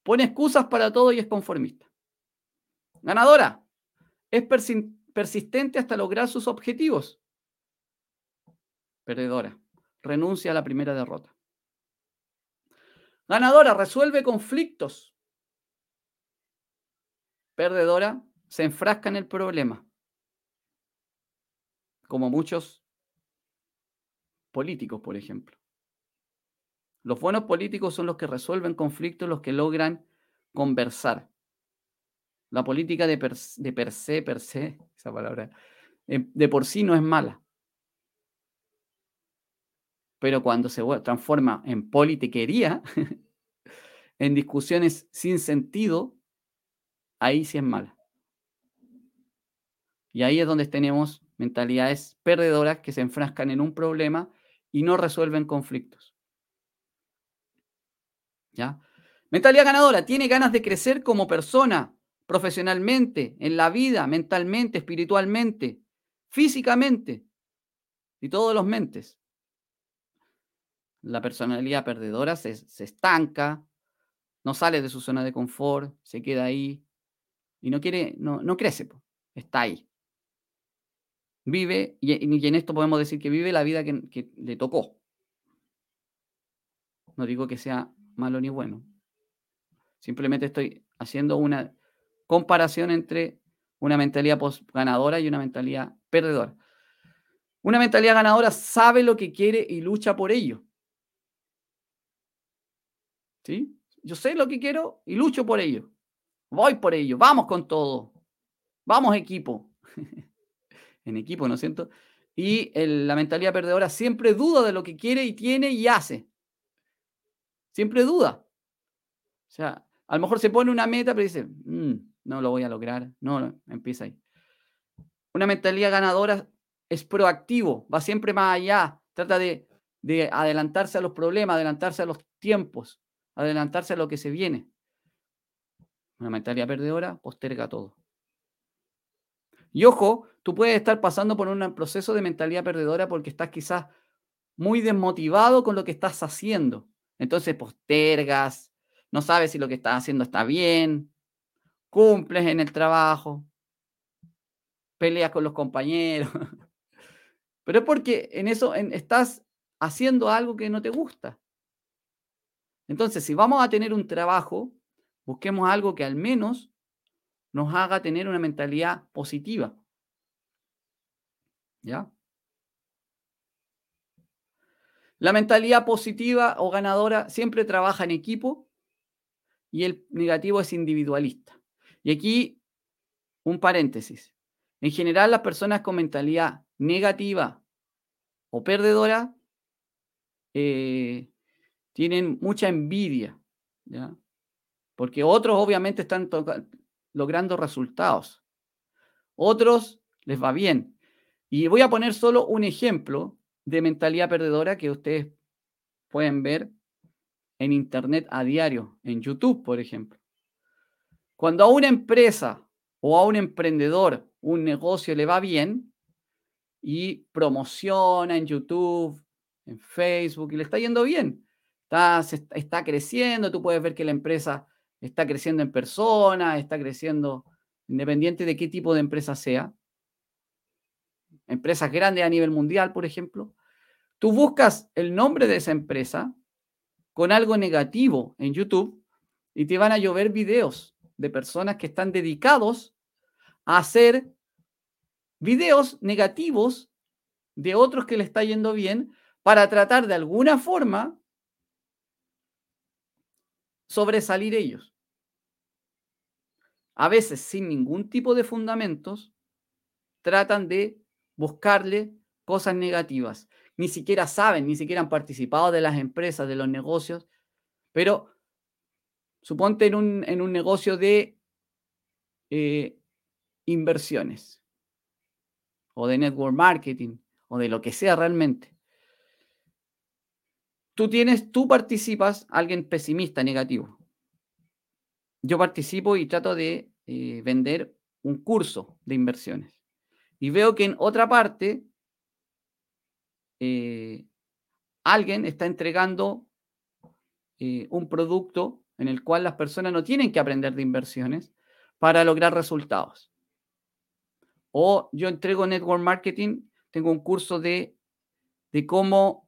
pone excusas para todo y es conformista. Ganadora, es persistente hasta lograr sus objetivos. Perdedora. Renuncia a la primera derrota. Ganadora. Resuelve conflictos. Perdedora. Se enfrasca en el problema. Como muchos políticos, por ejemplo. Los buenos políticos son los que resuelven conflictos, los que logran conversar. La política de per, de se, per se, esa palabra, eh, de por sí no es mala. Pero cuando se transforma en politiquería, en discusiones sin sentido, ahí sí es mala. Y ahí es donde tenemos mentalidades perdedoras que se enfrascan en un problema y no resuelven conflictos. ¿Ya? Mentalidad ganadora, tiene ganas de crecer como persona, profesionalmente, en la vida, mentalmente, espiritualmente, físicamente y todos los mentes. La personalidad perdedora se, estanca, no sale de su zona de confort, se queda ahí y no quiere, no, no crece, está ahí. Vive, y, en esto podemos decir que vive la vida que, le tocó. No digo que sea malo ni bueno. Simplemente estoy haciendo una comparación entre una mentalidad ganadora y una mentalidad perdedora. Una mentalidad ganadora sabe lo que quiere y lucha por ello. ¿Sí? Yo sé lo que quiero y lucho por ello. Voy por ello. Vamos con todo. Vamos equipo. en equipo, ¿no es cierto? Y la mentalidad perdedora siempre duda de lo que quiere y tiene y hace. Siempre duda. O sea, a lo mejor se pone una meta, pero dice, mm, no lo voy a lograr. No, empieza ahí. Una mentalidad ganadora es proactivo, va siempre más allá, trata de de adelantarse a los problemas, adelantarse a los tiempos, adelantarse a lo que se viene. Una mentalidad perdedora posterga todo. Y ojo, tú puedes estar pasando por un proceso de mentalidad perdedora porque estás quizás muy desmotivado con lo que estás haciendo. Entonces postergas, no sabes si lo que estás haciendo está bien, cumples en el trabajo, peleas con los compañeros. Pero es porque en eso estás haciendo algo que no te gusta. Entonces, si vamos a tener un trabajo, busquemos algo que al menos nos haga tener una mentalidad positiva. ¿Ya? La mentalidad positiva o ganadora siempre trabaja en equipo y el negativo es individualista. Y aquí un paréntesis. En general, las personas con mentalidad negativa o perdedora eh, tienen mucha envidia, ¿ya? Porque otros obviamente están logrando resultados. Otros les va bien. Y voy a poner solo un ejemplo de mentalidad perdedora que ustedes pueden ver en Internet a diario, en YouTube, por ejemplo. Cuando a una empresa o a un emprendedor un negocio le va bien y promociona en YouTube, en Facebook y le está yendo bien, está, está creciendo, tú puedes ver que la empresa está creciendo en persona, está creciendo independiente de qué tipo de empresa sea. Empresas grandes a nivel mundial, por ejemplo. Tú buscas el nombre de esa empresa con algo negativo en YouTube y te van a llover videos de personas que están dedicados a hacer videos negativos de otros que le está yendo bien para tratar de alguna forma sobresalir ellos a veces sin ningún tipo de fundamentos, tratan de buscarle cosas negativas. Ni siquiera saben, ni siquiera han participado de las empresas, de los negocios, pero suponte en un, en un negocio de eh, inversiones o de network marketing o de lo que sea realmente. Tú tienes, tú participas, alguien pesimista, negativo yo participo y trato de eh, vender un curso de inversiones. Y veo que en otra parte eh, alguien está entregando eh, un producto en el cual las personas no tienen que aprender de inversiones para lograr resultados. O yo entrego network marketing, tengo un curso de, de cómo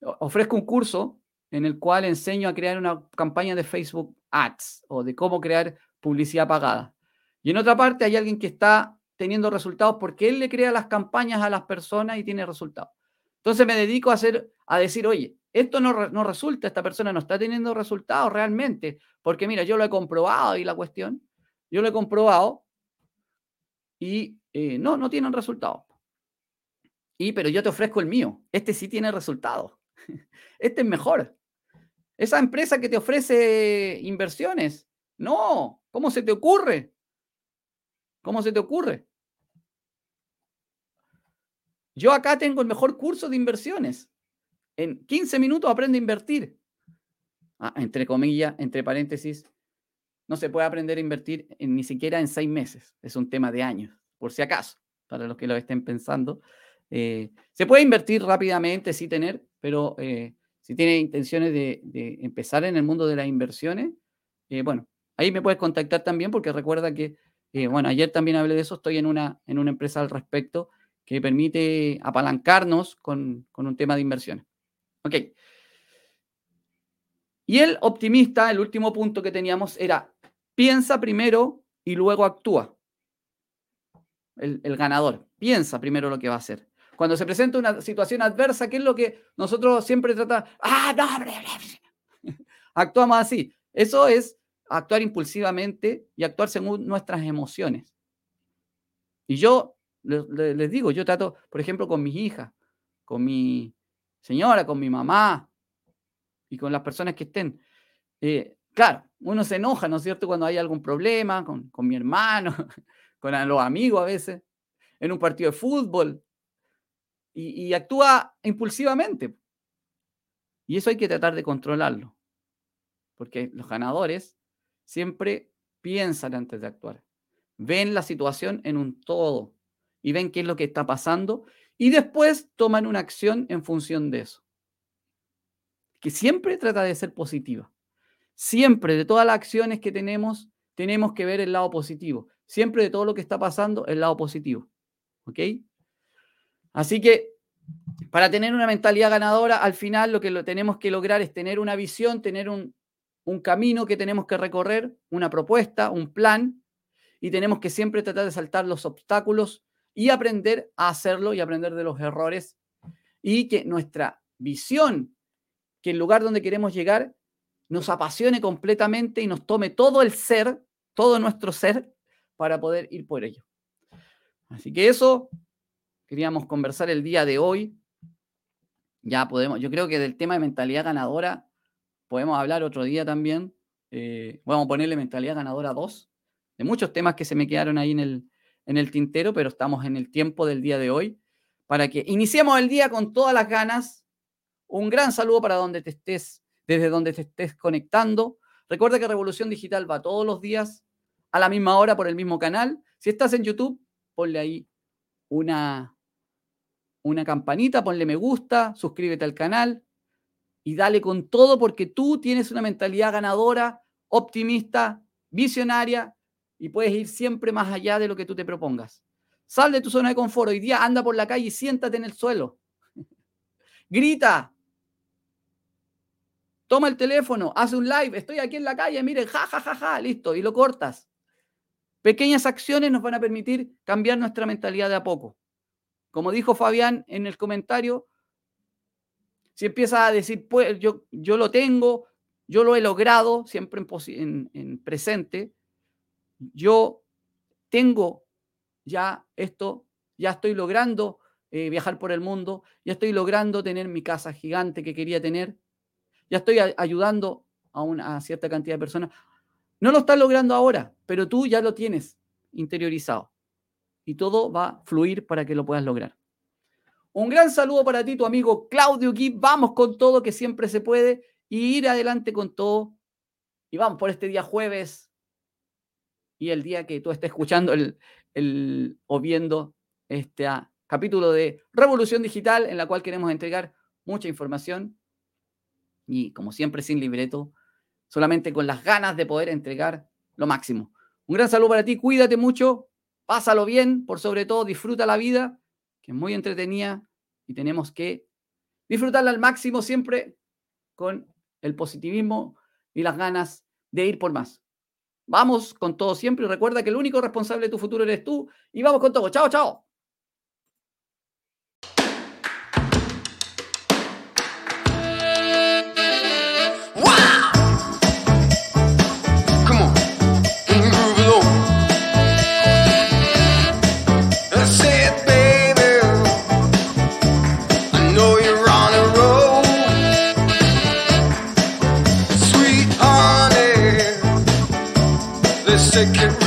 ofrezco un curso en el cual enseño a crear una campaña de Facebook Ads o de cómo crear publicidad pagada. Y en otra parte hay alguien que está teniendo resultados porque él le crea las campañas a las personas y tiene resultados. Entonces me dedico a, hacer, a decir, oye, esto no, no resulta, esta persona no está teniendo resultados realmente, porque mira, yo lo he comprobado y la cuestión, yo lo he comprobado y eh, no, no tienen resultados. Y, pero yo te ofrezco el mío, este sí tiene resultados, este es mejor. Esa empresa que te ofrece inversiones. No, ¿cómo se te ocurre? ¿Cómo se te ocurre? Yo acá tengo el mejor curso de inversiones. En 15 minutos aprende a invertir. Ah, entre comillas, entre paréntesis, no se puede aprender a invertir ni siquiera en seis meses. Es un tema de años, por si acaso, para los que lo estén pensando. Eh, se puede invertir rápidamente, sí tener, pero eh, si tienes intenciones de, empezar en el mundo de las inversiones, eh, bueno, ahí me puedes contactar también porque recuerda que, eh, bueno, ayer también hablé de eso, estoy en una, en una empresa al respecto que permite apalancarnos con, con un tema de inversiones. Ok. Y el optimista, el último punto que teníamos era, piensa primero y luego actúa. El, el ganador, piensa primero lo que va a hacer. Cuando se presenta una situación adversa, ¿qué es lo que nosotros siempre tratamos? Ah, no, actuamos así. Eso es actuar impulsivamente y actuar según nuestras emociones. Y yo les, digo, yo trato, por ejemplo, con mis hijas, con mi señora, con mi mamá y con las personas que estén. Eh, claro, uno se enoja, ¿no es cierto?, cuando hay algún problema con, con mi hermano, con los amigos a veces, en un partido de fútbol, y, actúa impulsivamente. Y eso hay que tratar de controlarlo, porque los ganadores siempre piensan antes de actuar, ven la situación en un todo y ven qué es lo que está pasando y después toman una acción en función de eso, que siempre trata de ser positiva. Siempre de todas las acciones que tenemos, tenemos que ver el lado positivo. Siempre de todo lo que está pasando, el lado positivo. ¿Ok? Así que para tener una mentalidad ganadora, al final lo que lo tenemos que lograr es tener una visión, tener un, camino que tenemos que recorrer, una propuesta, un plan, y tenemos que siempre tratar de saltar los obstáculos y aprender a hacerlo y aprender de los errores y que nuestra visión, que el lugar donde queremos llegar, nos apasione completamente y nos tome todo el ser, todo nuestro ser, para poder ir por ello. Así que eso queríamos conversar el día de hoy. Ya podemos, yo creo que del tema de mentalidad ganadora podemos hablar otro día también. Eh, vamos a ponerle mentalidad ganadora 2, de muchos temas que se me quedaron ahí en el, en el tintero, pero estamos en el tiempo del día de hoy para que iniciemos el día con todas las ganas. Un gran saludo para donde te estés, desde donde te estés conectando. Recuerda que Revolución Digital va todos los días a la misma hora por el mismo canal. Si estás en YouTube, ponle ahí una, una campanita, ponle me gusta, suscríbete al canal y dale con todo porque tú tienes una mentalidad ganadora, optimista, visionaria y puedes ir siempre más allá de lo que tú te propongas. Sal de tu zona de confort. Hoy día anda por la calle y siéntate en el suelo. Grita. Toma el teléfono, hace un live. Estoy aquí en la calle, mire, ja, ja, ja, ja, listo. Y lo cortas. Pequeñas acciones nos van a permitir cambiar nuestra mentalidad de a poco. Como dijo Fabián en el comentario, si empiezas a decir, pues yo, yo lo tengo, yo lo he logrado, siempre en, presente, yo tengo ya esto, ya estoy logrando eh, viajar por el mundo, ya estoy logrando tener mi casa gigante que quería tener, ya estoy ayudando a una cierta cantidad de personas. No lo estás logrando ahora, pero tú ya lo tienes interiorizado y todo va a fluir para que lo puedas lograr. Un gran saludo para ti, tu amigo Claudio aquí. Vamos con todo, que siempre se puede, y ir adelante con todo. Y vamos por este día jueves y el día que tú estés escuchando el, o viendo este ah, capítulo de Revolución Digital, en la cual queremos entregar mucha información y, como siempre, sin libreto, solamente con las ganas de poder entregar lo máximo. Un gran saludo para ti, cuídate mucho, pásalo bien, por sobre todo disfruta la vida, que es muy entretenida y tenemos que disfrutarla al máximo siempre con el positivismo y las ganas de ir por más. Vamos con todo siempre y recuerda que el único responsable de tu futuro eres tú y vamos con todo. Chao, chao. make it